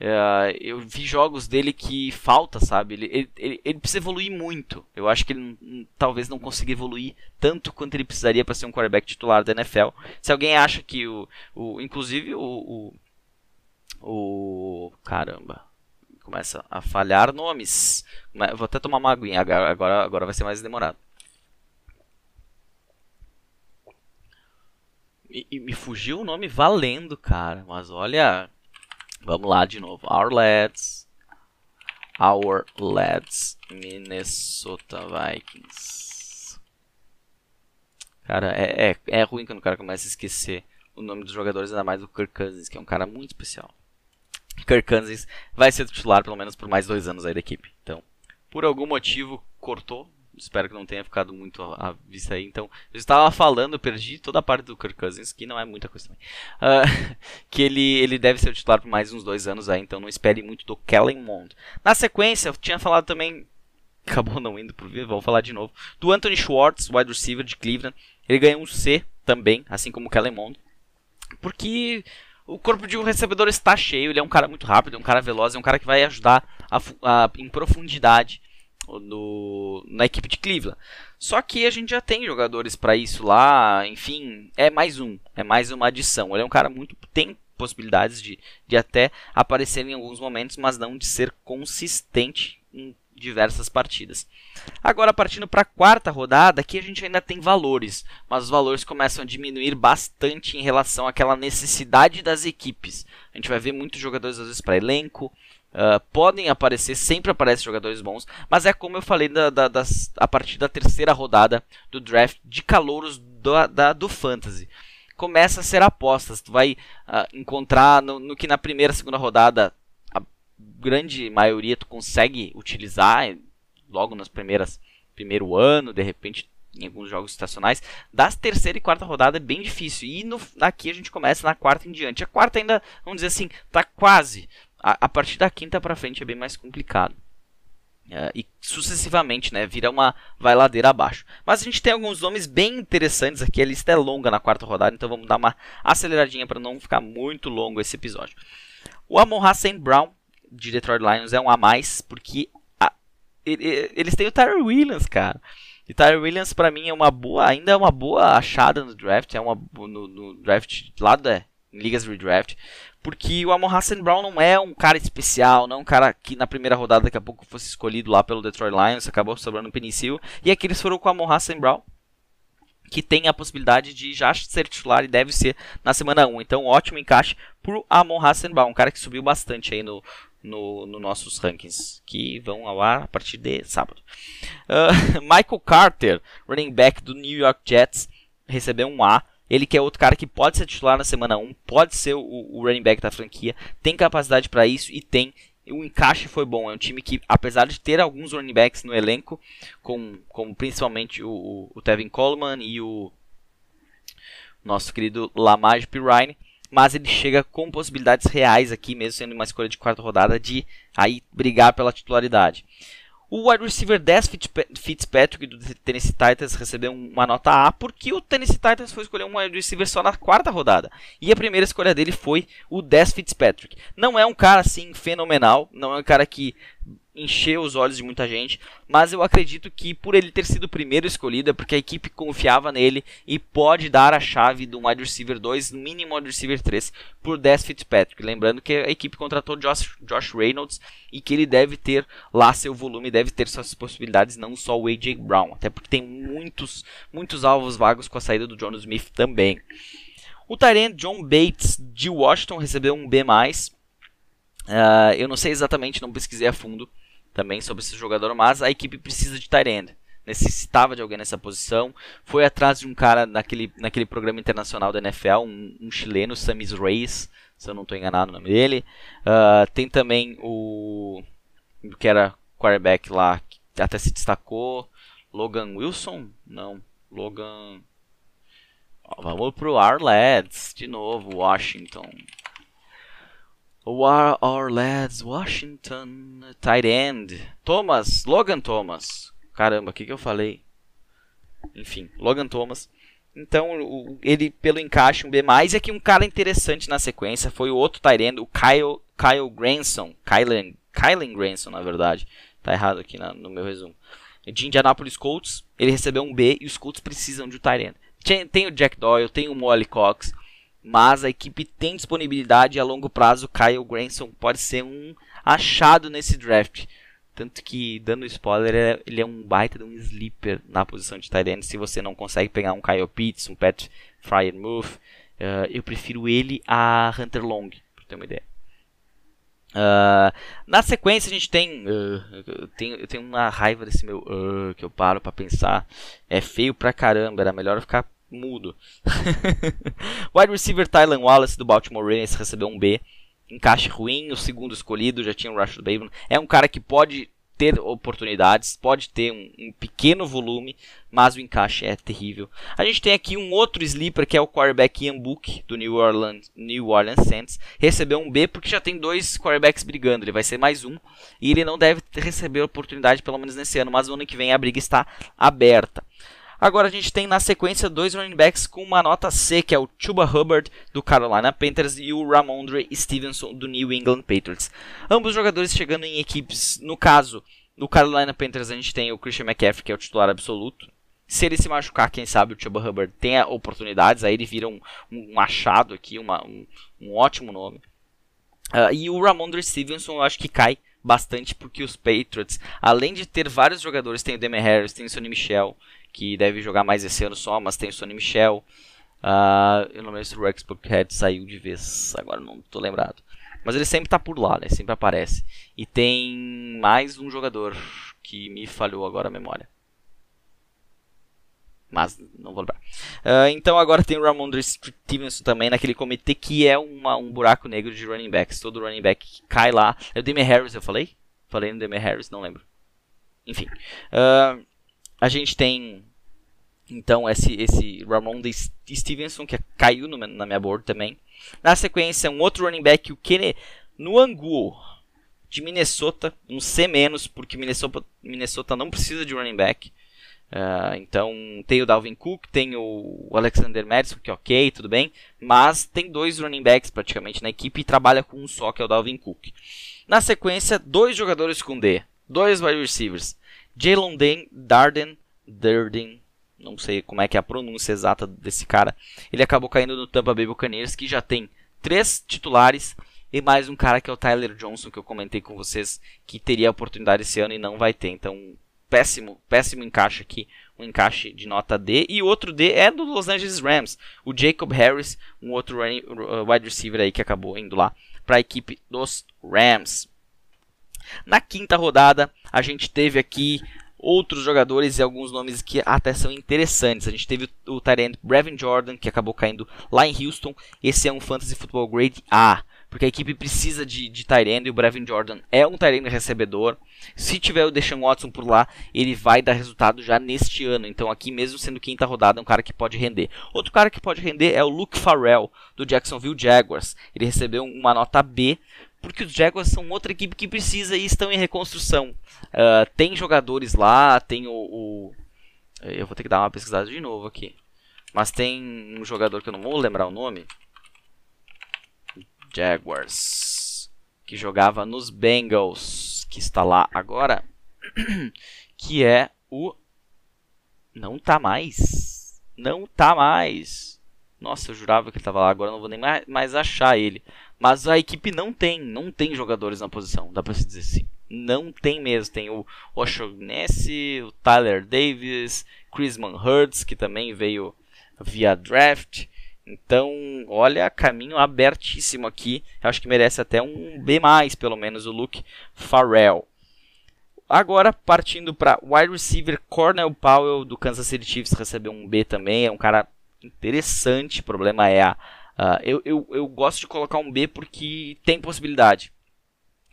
Uh, eu vi jogos dele que falta, sabe? Ele, ele, ele, precisa evoluir muito. Eu acho que ele talvez não consiga evoluir tanto quanto ele precisaria para ser um quarterback titular da NFL. Se alguém acha que o. o inclusive o, o, o. Caramba. Começa a falhar nomes. Vou até tomar uma aguinha, agora, agora vai ser mais demorado. E, me fugiu o nome valendo, cara. Mas olha, Vamos lá de novo. Our lads. Our lads. Minnesota Vikings. Cara, é, é, é ruim quando o cara começa a esquecer o nome dos jogadores, ainda mais do Kirk Cousins, que é um cara muito especial. Kirk Cousins vai ser titular pelo menos por mais dois anos aí da equipe. Então, por algum motivo, cortou espero que não tenha ficado muito à vista aí. Então, eu estava falando, perdi toda a parte do Kirk Cousins, que não é muita coisa também. Uh, que ele, ele deve ser o titular por mais uns dois anos aí, então não espere muito do Kellen Mond. Na sequência, eu tinha falado também, acabou não indo por vir, vou falar de novo, do Anthony Schwartz, wide receiver de Cleveland. Ele ganhou um C também, assim como o Kellen Mond, porque o corpo de um recebedor está cheio, ele é um cara muito rápido, é um cara veloz, é um cara que vai ajudar a, a, em profundidade na equipe de Cleveland. Só que a gente já tem jogadores para isso lá, enfim, é mais um, é mais uma adição. Ele é um cara muito tem possibilidades de, de até aparecer em alguns momentos, mas não de ser consistente em diversas partidas. Agora partindo para a quarta rodada, aqui a gente ainda tem valores, mas os valores começam a diminuir bastante em relação àquela necessidade das equipes. A gente vai ver muitos jogadores às vezes para elenco, Uh, podem aparecer, sempre aparecem jogadores bons, mas é como eu falei da, da, das, a partir da terceira rodada do draft de calouros do, da, do Fantasy. Começa a ser apostas, tu vai uh, encontrar no, no, que na primeira, segunda rodada a grande maioria tu consegue utilizar logo nas primeiras primeiro ano, de repente em alguns jogos estacionais. Das terceira e quarta rodada é bem difícil. E no, aqui a gente começa na quarta em diante. A quarta ainda, vamos dizer assim, tá quase a, a partir da quinta para frente é bem mais complicado. É, e sucessivamente, né, vira uma vai ladeira abaixo. Mas a gente tem alguns nomes bem interessantes aqui, a lista é longa na quarta rodada, então vamos dar uma aceleradinha para não ficar muito longo esse episódio. O Amon Hassan Brown, de Detroit Lions, é um a mais, porque a, ele, eles têm o Tyler Williams, cara. E Tyler Williams, para mim, é uma boa, ainda é uma boa achada no draft, é uma no, no draft lá da em ligas redraft, porque o Amon Hassan Brown não é um cara especial, não é um cara que na primeira rodada daqui a pouco fosse escolhido lá pelo Detroit Lions, acabou sobrando o Penicil, e aqui eles foram com o Amon Hassan Brown, que tem a possibilidade de já ser titular e deve ser na semana 1. Então, ótimo encaixe pro Amon Hassan Brown, um cara que subiu bastante aí no, no, no, nossos rankings, que vão ao ar a partir de sábado. Uh, Michael Carter, running back do New York Jets, recebeu um A. Ele que é outro cara que pode ser titular na semana 1, pode ser o, o running back da franquia, tem capacidade para isso e tem. O encaixe foi bom. É um time que, apesar de ter alguns running backs no elenco, com, como principalmente o, o Tevin Coleman e o nosso querido Lamage Pirine, mas ele chega com possibilidades reais aqui, mesmo sendo uma escolha de quarta rodada, de aí brigar pela titularidade. O wide receiver 10 Fitzpatrick do Tennessee Titans recebeu uma nota A porque o Tennessee Titans foi escolher um wide receiver só na quarta rodada. E a primeira escolha dele foi o 10 Fitzpatrick. Não é um cara assim fenomenal, não é um cara que encheu os olhos de muita gente, mas eu acredito que por ele ter sido o primeiro escolhido é porque a equipe confiava nele e pode dar a chave do wide receiver 2, no mínimo wide receiver 3, por 10 Fitzpatrick. Lembrando que a equipe contratou Josh, Josh Reynolds e que ele deve ter lá seu volume, deve ter suas possibilidades, não só o AJ Brown, até porque tem muitos, muitos alvos vagos com a saída do John Smith também. O Tyrant John Bates de Washington recebeu um B+, Uh, eu não sei exatamente, não pesquisei a fundo, também sobre esse jogador, mas a equipe precisa de tight end. Necessitava de alguém nessa posição. Foi atrás de um cara naquele, naquele programa internacional da NFL, um, um chileno, Samis Reis, se eu não estou enganado o nome dele. Uh, tem também o que era quarterback lá, que até se destacou, Logan Wilson? Não, Logan. Vamos pro Arlads de novo, Washington. War Our Lads, Washington, tight end. Thomas, Logan Thomas. Caramba, o que, que eu falei? Enfim, Logan Thomas. Então, ele, pelo encaixe, um B+. E aqui um cara interessante na sequência foi o outro Tyrande, o Kyle, Kyle Granson. Kylen, Kylen Granson, na verdade. Tá errado aqui na, no meu resumo. De Indianapolis Colts, ele recebeu um B e os Colts precisam de um Tyrande. Tem o Jack Doyle, tem o Molly Cox, mas a equipe tem disponibilidade e a longo prazo Kyle Granson pode ser um achado nesse draft. Tanto que, dando spoiler, é, ele é um baita de um sleeper na posição de tight end. Se você não consegue pegar um Kyle Pitts, um Pat Fryermuth, uh, eu prefiro ele a Hunter Long, pra ter uma ideia. Uh, na sequência a gente tem, uh, eu, tenho, eu tenho uma raiva desse meu uh, que eu paro para pensar. É feio pra caramba, era melhor ficar mudo. Wide receiver Tylan Wallace do Baltimore Ravens recebeu um B encaixe ruim, o segundo escolhido já tinha o Rashad Bateman. É um cara que pode ter oportunidades, pode ter um, um, pequeno volume, mas o encaixe é terrível. A gente tem aqui um outro sleeper que é o quarterback Ian Book do New Orleans, New Orleans Saints. Recebeu um B porque já tem dois quarterbacks brigando, ele vai ser mais um e ele não deve receber oportunidade pelo menos nesse ano, mas no ano que vem a briga está aberta. Agora a gente tem na sequência dois running backs com uma nota C, que é o Chuba Hubbard do Carolina Panthers e o Ramondre Stevenson do New England Patriots. Ambos jogadores chegando em equipes, no caso, no Carolina Panthers a gente tem o Christian McCaffrey, que é o titular absoluto. Se ele se machucar, quem sabe o Chuba Hubbard tenha oportunidades, aí ele vira um, um achado aqui, uma, um, um ótimo nome. Uh, e o Ramondre Stevenson eu acho que cai bastante porque os Patriots, além de ter vários jogadores, tem o Demi Harris, tem o Sonny Michel, que deve jogar mais esse ano só, mas tem o Sonny Michel. Uh, eu não lembro se o Rex saiu de vez, agora não estou lembrado. Mas ele sempre está por lá, né? Sempre aparece. E tem mais um jogador que me falhou agora a memória. Mas não vou lembrar. Uh, então agora tem o Ramondre Stevenson também naquele comitê que é uma, um buraco negro de running backs. Todo running back cai lá. É o Demi Harris, eu falei? Falei no Demi Harris, não lembro. Enfim. Uh, a gente tem então esse, esse Ramon Stevenson que caiu no, na minha board também. Na sequência, um outro running back, o Kenny Nuangu, de Minnesota, um C-, porque Minnesota, Minnesota não precisa de running back. Uh, então tem o Dalvin Cook, tem o Alexander Madison, que é ok, tudo bem. Mas tem dois running backs praticamente na equipe e trabalha com um só, que é o Dalvin Cook. Na sequência, dois jogadores com D, dois wide receivers. Jalen Darden, Darden, não sei como é que é a pronúncia exata desse cara. Ele acabou caindo no Tampa Bay Buccaneers, que já tem três titulares e mais um cara que é o Tyler Johnson, que eu comentei com vocês, que teria a oportunidade esse ano e não vai ter. Então, péssimo, péssimo encaixe aqui, um encaixe de nota D. E outro D é do Los Angeles Rams, o Jacob Harris, um outro uh, wide receiver aí que acabou indo lá para a equipe dos Rams. Na quinta rodada, a gente teve aqui outros jogadores e alguns nomes que até são interessantes. A gente teve o, Tyrant Brevin Jordan, que acabou caindo lá em Houston. Esse é um Fantasy Football Grade A, porque a equipe precisa de, de e o Brevin Jordan é um Tyrant recebedor. Se tiver o Deshaun Watson por lá, ele vai dar resultado já neste ano. Então aqui, mesmo sendo quinta rodada, é um cara que pode render. Outro cara que pode render é o Luke Farrell, do Jacksonville Jaguars. Ele recebeu uma nota B, porque os Jaguars são outra equipe que precisa e estão em reconstrução. Uh, tem jogadores lá, tem o, o, Eu vou ter que dar uma pesquisada de novo aqui. Mas tem um jogador que eu não vou lembrar o nome. Jaguars. Que jogava nos Bengals. Que está lá agora. Que é o. Não tá mais. Não tá mais. Nossa, eu jurava que ele estava lá. Agora não vou nem mais achar ele. Mas a equipe não tem, não tem jogadores na posição, dá pra se dizer assim. Não tem mesmo. Tem o O'Shaughnessy, o Tyler Davis, Chrisman Hurts, que também veio via draft. Então, olha, caminho abertíssimo aqui. Eu acho que merece até um B+, pelo menos, o Luke Farrell. Agora, partindo para wide receiver, Cornell Powell do Kansas City Chiefs recebeu um B também. É um cara interessante. O problema é a Uh, eu, eu, eu gosto de colocar um B porque tem possibilidade.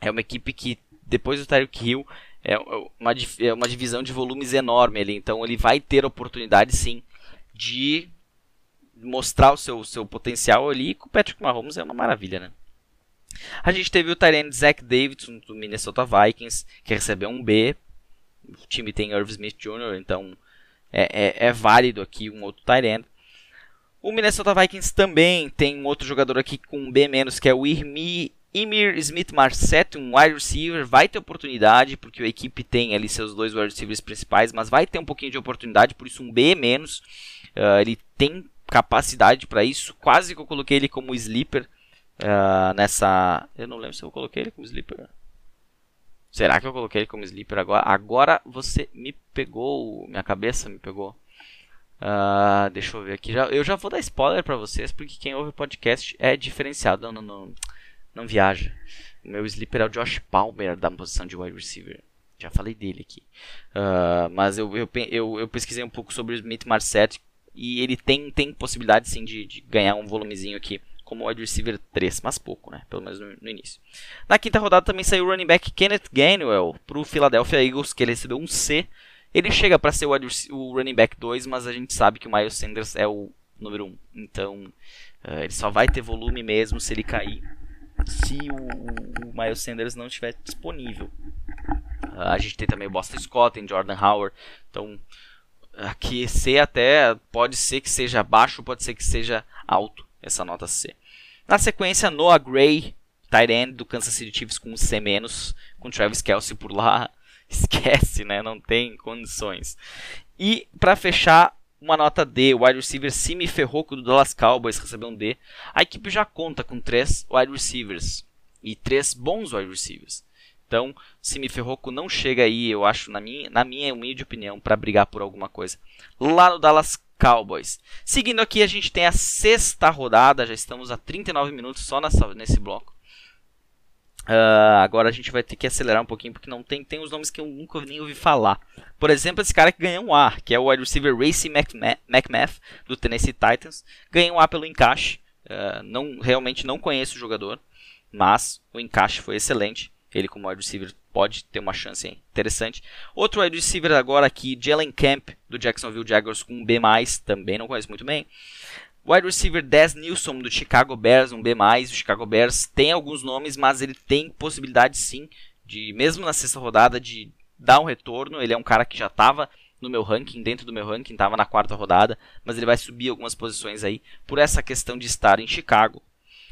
É uma equipe que, depois do Tyreek Hill, é uma, é uma divisão de volumes enorme ali. Então ele vai ter oportunidade sim de mostrar o seu, seu potencial ali. E com o Patrick Mahomes é uma maravilha, né? A gente teve o Tyrant Zach Davidson do Minnesota Vikings, que recebeu um B. O time tem Irv Smith Jr., então é, é, é válido aqui um outro Tyrant. O Minnesota Vikings também tem um outro jogador aqui com B-, que é o Irmi, Emir Smith Marset, um wide receiver, vai ter oportunidade, porque a equipe tem ali seus dois wide receivers principais, mas vai ter um pouquinho de oportunidade, por isso um B-. Uh, ele tem capacidade para isso, quase que eu coloquei ele como sleeper uh, nessa. Eu não lembro se eu coloquei ele como sleeper. Será que eu coloquei ele como sleeper agora? Agora você me pegou, minha cabeça me pegou. Uh, deixa eu ver aqui. Já, eu já vou dar spoiler para vocês, porque quem ouve o podcast é diferenciado. Não, não, não, não viaja. Meu sleeper é o Josh Palmer, da posição de wide receiver. Já falei dele aqui. Uh, mas eu, eu, eu, eu, pesquisei um pouco sobre o Smith Marset e ele tem, tem possibilidade sim de, de ganhar um volumezinho aqui como wide receiver 3, mas pouco, né? Pelo menos no, no, início. Na quinta rodada também saiu o running back Kenneth Gainwell para o Philadelphia Eagles, que ele recebeu um C ele chega para ser o, o, running back 2, mas a gente sabe que o Miles Sanders é o número 1. Um. Então, uh, ele só vai ter volume mesmo se ele cair. Se o, o Miles Sanders não estiver disponível. Uh, a gente tem também o Boston Scott, tem Jordan Howard. Então, aqui C até pode ser que seja baixo, pode ser que seja alto essa nota C. Na sequência, Noah Gray, tight end do Kansas City Chiefs com um C-, com Travis Kelsey por lá. esquece, né? Não tem condições. E para fechar, uma nota D, o wide receiver Simi Ferroco do Dallas Cowboys recebeu um D. A equipe já conta com três wide receivers e três bons wide receivers. Então, Simi Ferroco não chega aí, eu acho, na minha, na minha humilde opinião, para brigar por alguma coisa. Lá no Dallas Cowboys. Seguindo aqui, a gente tem a sexta rodada, já estamos a 39 minutos só nessa, nesse bloco. Uh, agora a gente vai ter que acelerar um pouquinho porque não tem, tem os nomes que eu nunca nem ouvi falar. Por exemplo, esse cara que ganhou um A, que é o wide receiver Racy McMath do Tennessee Titans, ganhou um A pelo encaixe. Uh, não, realmente não conheço o jogador, mas o encaixe foi excelente. Ele como wide receiver pode ter uma chance interessante. Outro wide receiver agora aqui, Jalen Camp do Jacksonville Jaguars com um B+, também não conheço muito bem. Wide receiver Des Nilsson do Chicago Bears, um B+. O Chicago Bears tem alguns nomes, mas ele tem possibilidade sim de, mesmo na sexta rodada, de dar um retorno. Ele é um cara que já estava no meu ranking, dentro do meu ranking, estava na quarta rodada, mas ele vai subir algumas posições aí por essa questão de estar em Chicago.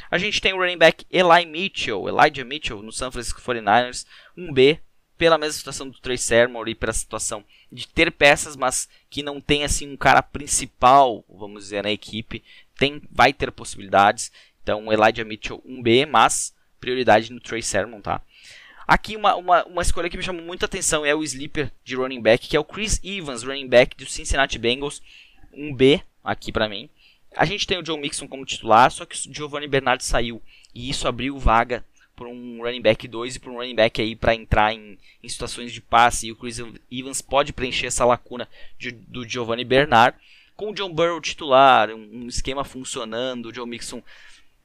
A gente tem o running back Eli Mitchell, Elijah Mitchell no San Francisco 49ers, um B, pela mesma situação do Trey Sermon e pela situação de ter peças, mas que não tem assim um cara principal, vamos dizer, na equipe, tem, vai ter possibilidades. Então, Elijah Mitchell 1B, mas prioridade no Trey Sermon, tá? Aqui uma, uma, uma escolha que me chamou muita atenção é o sleeper de running back, que é o Chris Evans, running back do Cincinnati Bengals, 1B aqui para mim. A gente tem o Joe Mixon como titular, só que o Giovanni Bernard saiu e isso abriu vaga por um running back 2 e por um running back aí para entrar em, em, situações de passe. E o Chris Evans pode preencher essa lacuna de, do Giovanni Bernard. Com o John Burrow titular, um, esquema funcionando, o Joe Mixon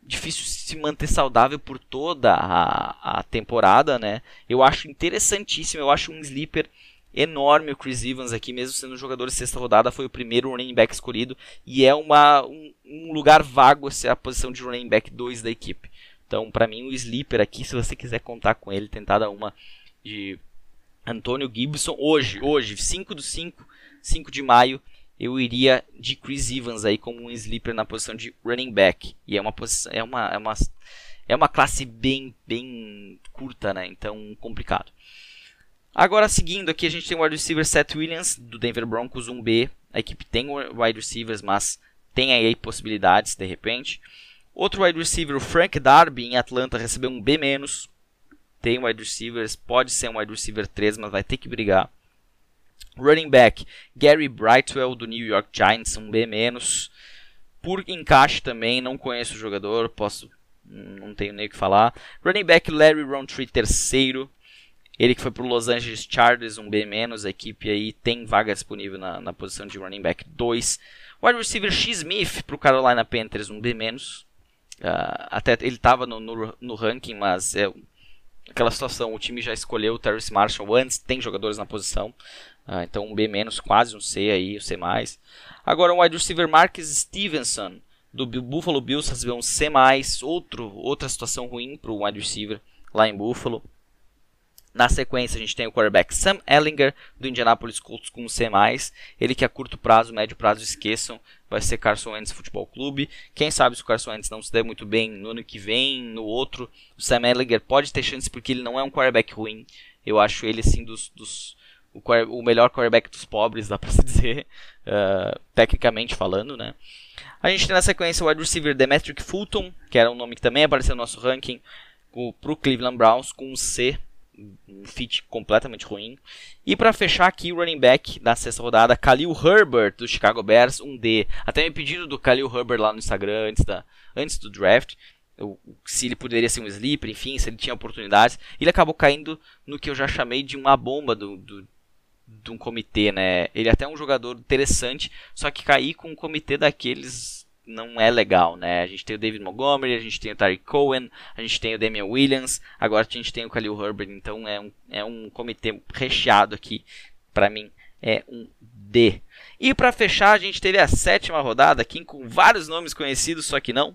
difícil se manter saudável por toda a, a temporada, né? Eu acho interessantíssimo, eu acho um sleeper enorme o Chris Evans aqui, mesmo sendo um jogador de sexta rodada, foi o primeiro running back escolhido e é uma, um, um lugar vago essa a posição de running back 2 da equipe. Então, para mim, o sleeper aqui, se você quiser contar com ele, tentar dar uma de Antônio Gibson, hoje, hoje, 5 do 5, 5 de maio, eu iria de Chris Evans aí como um sleeper na posição de running back. E é uma posição, é uma, é uma, é uma classe bem, bem curta, né? Então, complicado. Agora, seguindo aqui, a gente tem o wide receiver Seth Williams, do Denver Broncos 1B. A equipe tem wide receivers, mas tem aí possibilidades, de repente. Outro wide receiver, o Frank Darby, em Atlanta, recebeu um B-. Tem wide receivers, pode ser um wide receiver 3, mas vai ter que brigar. Running back, Gary Brightwell, do New York Giants, um B-. Por encaixe também, não conheço o jogador, posso. Não tenho nem o que falar. Running back Larry Roundtree, terceiro. Ele que foi para Los Angeles Chargers, um B-. A equipe aí tem vaga disponível na, na posição de running back 2. Wide receiver X Smith para o Carolina Panthers, um B-. Uh, até ele estava no, no, no, ranking, mas é aquela situação, o time já escolheu o Terrence Marshall antes, tem jogadores na posição, uh, então um B quase um C aí, um C. Agora o wide receiver Marcus Stevenson do Buffalo Bills recebeu um C outro outra situação ruim para o wide receiver lá em Buffalo. Na sequência, a gente tem o quarterback Sam Ellinger, do Indianapolis Colts, com um C+. Ele que a curto prazo, médio prazo, esqueçam. Vai ser Carson Wentz Futebol Clube. Quem sabe se o Carson Wentz não se der muito bem no ano que vem, no outro, o Sam Ellinger pode ter chance porque ele não é um quarterback ruim. Eu acho ele assim dos, dos o, o, melhor quarterback dos pobres, dá pra se dizer, uh, tecnicamente falando, né? A gente tem na sequência o wide receiver Demetric Fulton, que era um nome que também apareceu no nosso ranking, para o Cleveland Browns com um C, um fit completamente ruim. E para fechar aqui o running back da sexta rodada, Khalil Herbert do Chicago Bears, um D. Até me pediram do Khalil Herbert lá no Instagram antes, da, antes do draft. se ele poderia ser um sleeper, enfim, se ele tinha oportunidades. Ele acabou caindo no que eu já chamei de uma bomba do, do de um comitê, né? Ele é até um jogador interessante, só que cair com um comitê daqueles não é legal, né? A gente tem o David Montgomery, a gente tem o Tariq Cohen, a gente tem o Damian Williams, agora a gente tem o Khalil Herbert, então é um, é um comitê recheado aqui. Para mim é um D. E para fechar, a gente teve a sétima rodada aqui com vários nomes conhecidos, só que não,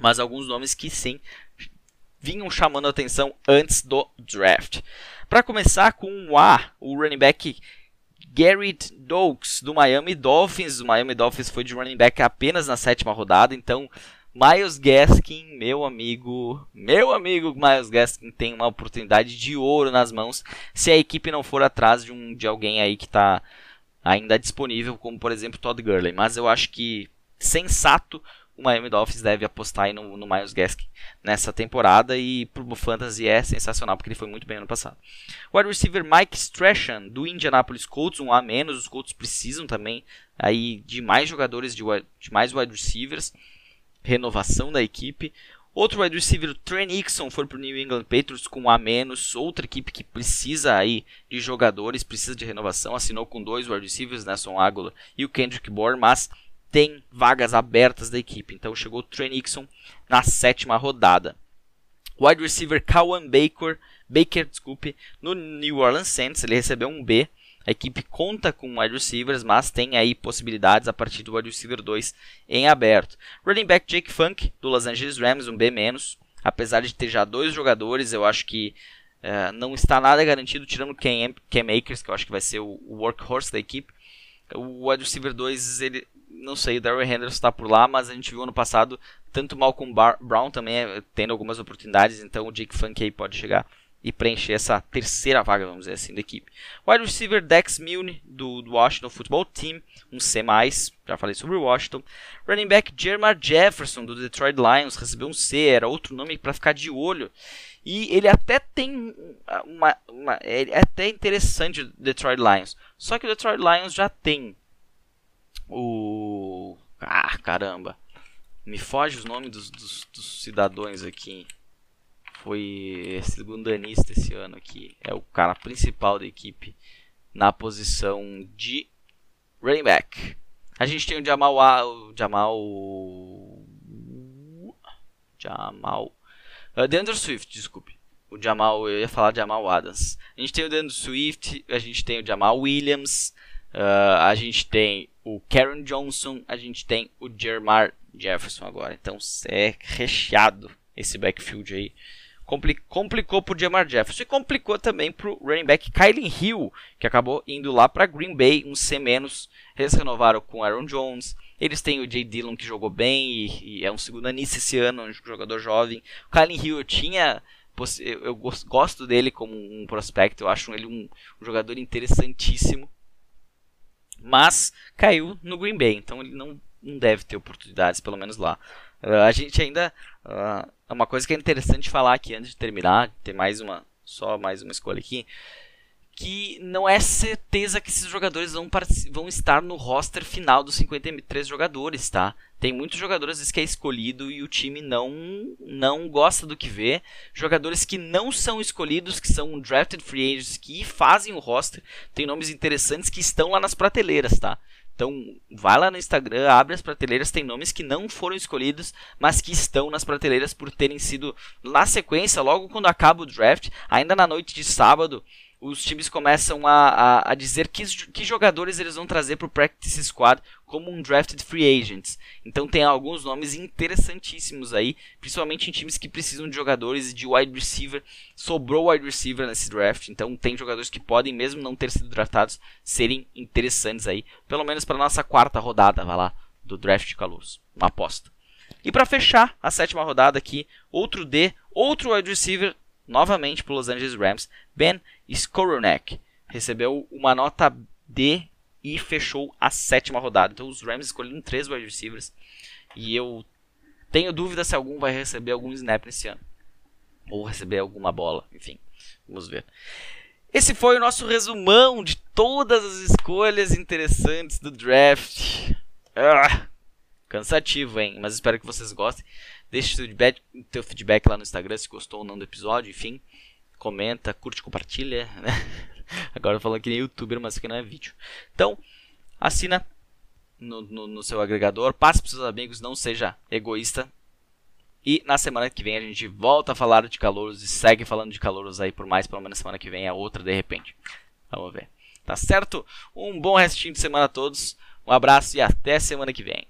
mas alguns nomes que sim vinham chamando a atenção antes do draft. Para começar com um A, o running back Garrett Dokes do Miami Dolphins. O Miami Dolphins foi de running back apenas na sétima rodada, então Miles Gaskin, meu amigo, meu amigo Miles Gaskin tem uma oportunidade de ouro nas mãos se a equipe não for atrás de, um, de alguém aí que está ainda disponível, como por exemplo Todd Gurley. Mas eu acho que sensato o Miami Dolphins deve apostar no, no Miles Gaskin nessa temporada e pro Fantasy é sensacional porque ele foi muito bem ano passado. O wide receiver Mike Strachan do Indianapolis Colts, um a menos, os Colts precisam também aí de mais jogadores de, de mais wide receivers, renovação da equipe. Outro wide receiver, Trey Nixon, foi para o New England Patriots com um a menos. Outra equipe que precisa aí de jogadores, precisa de renovação. Assinou com dois wide receivers, Nelson Aguilar e o Kendrick Bourne, mas tem vagas abertas da equipe. Então chegou o Trey Nixon na sétima rodada. Wide receiver Kawan Baker, Baker, desculpe, no New Orleans Saints, ele recebeu um B. A equipe conta com wide receivers, mas tem aí possibilidades a partir do wide receiver 2 em aberto. Running back Jake Funk, do Los Angeles Rams, um B-. Apesar de ter já dois jogadores, eu acho que uh, não está nada garantido, tirando Cam, Cam Akers, que eu acho que vai ser o, o workhorse da equipe. O wide receiver 2, ele, não sei, o Darrell Henderson está por lá, mas a gente viu ano passado tanto Malcolm Bar Brown também é, tendo algumas oportunidades, então o Jake Funk pode chegar e preencher essa terceira vaga, vamos dizer assim, da equipe. Wide receiver Dex Milne, do, do Washington Football Team, um C+, já falei sobre o Washington. Running back Jermar Jefferson, do Detroit Lions, recebeu um C, era outro nome para ficar de olho. E ele até tem uma, uma é até interessante o Detroit Lions. Só que o Detroit Lions já tem o. Ah, caramba. Me foge os nomes dos, dos, dos cidadãos aqui. Foi segundanista esse ano aqui. É o cara principal da equipe na posição de running back. A gente tem o Jamal. O Jamal. Jamal. Uh, DeAndre Swift, desculpe. O Jamal, eu ia falar de Jamal Adams. A gente tem o DeAndre Swift, a gente tem o Jamal Williams, uh, a gente tem o Karen Johnson, a gente tem o Jermar Jefferson agora. Então é recheado esse backfield aí. Compli complicou pro Jermar Jefferson e complicou também pro running back Kylie Hill, que acabou indo lá para Green Bay, um C-. Eles renovaram com Aaron Jones. Eles têm o Jay Dillon que jogou bem e, e é um segundo anício esse ano, um jogador jovem. O Kylie Hill eu tinha eu gosto dele como um prospecto, eu acho ele um, um jogador interessantíssimo mas caiu no Green Bay, então ele não, não deve ter oportunidades, pelo menos lá. Uh, a gente ainda. Uh, uma coisa que é interessante falar aqui antes de terminar, ter mais uma. Só mais uma escolha aqui que não é certeza que esses jogadores vão, vão estar no roster final dos 53 jogadores, tá? Tem muitos jogadores vezes, que é escolhido e o time não não gosta do que vê. Jogadores que não são escolhidos, que são drafted free agents, que fazem o roster. Tem nomes interessantes que estão lá nas prateleiras, tá? Então, vai lá no Instagram, abre as prateleiras, tem nomes que não foram escolhidos, mas que estão nas prateleiras por terem sido na sequência, logo quando acaba o draft, ainda na noite de sábado, os times começam a, a, a dizer que, que jogadores eles vão trazer para o Practice Squad como um drafted free agents. Então tem alguns nomes interessantíssimos aí, principalmente em times que precisam de jogadores de wide receiver. Sobrou wide receiver nesse draft, então tem jogadores que podem, mesmo não ter sido draftados, serem interessantes aí, pelo menos para nossa quarta rodada, vai lá, do draft de calouros. Uma aposta. E para fechar a sétima rodada aqui, outro D, outro wide receiver, novamente para Los Angeles Rams, Ben Skoronek. Recebeu uma nota D e fechou a sétima rodada. Então os Rams escolheram três wide receivers e eu tenho dúvida se algum vai receber algum snap nesse ano. Ou receber alguma bola, enfim. Vamos ver. Esse foi o nosso resumão de todas as escolhas interessantes do draft. Ah, cansativo, hein? Mas espero que vocês gostem. Deixe seu feedback, teu feedback lá no Instagram se gostou ou não do episódio. Enfim, comenta, curte, compartilha. Né? Agora falando que nem youtuber, mas que não é vídeo. Então, assina no, no, no seu agregador, passe para seus amigos, não seja egoísta. E na semana que vem a gente volta a falar de calouros e segue falando de calouros aí por mais, pelo menos semana que vem é outra de repente. Vamos ver. Tá certo? Um bom restinho de semana a todos. Um abraço e até semana que vem.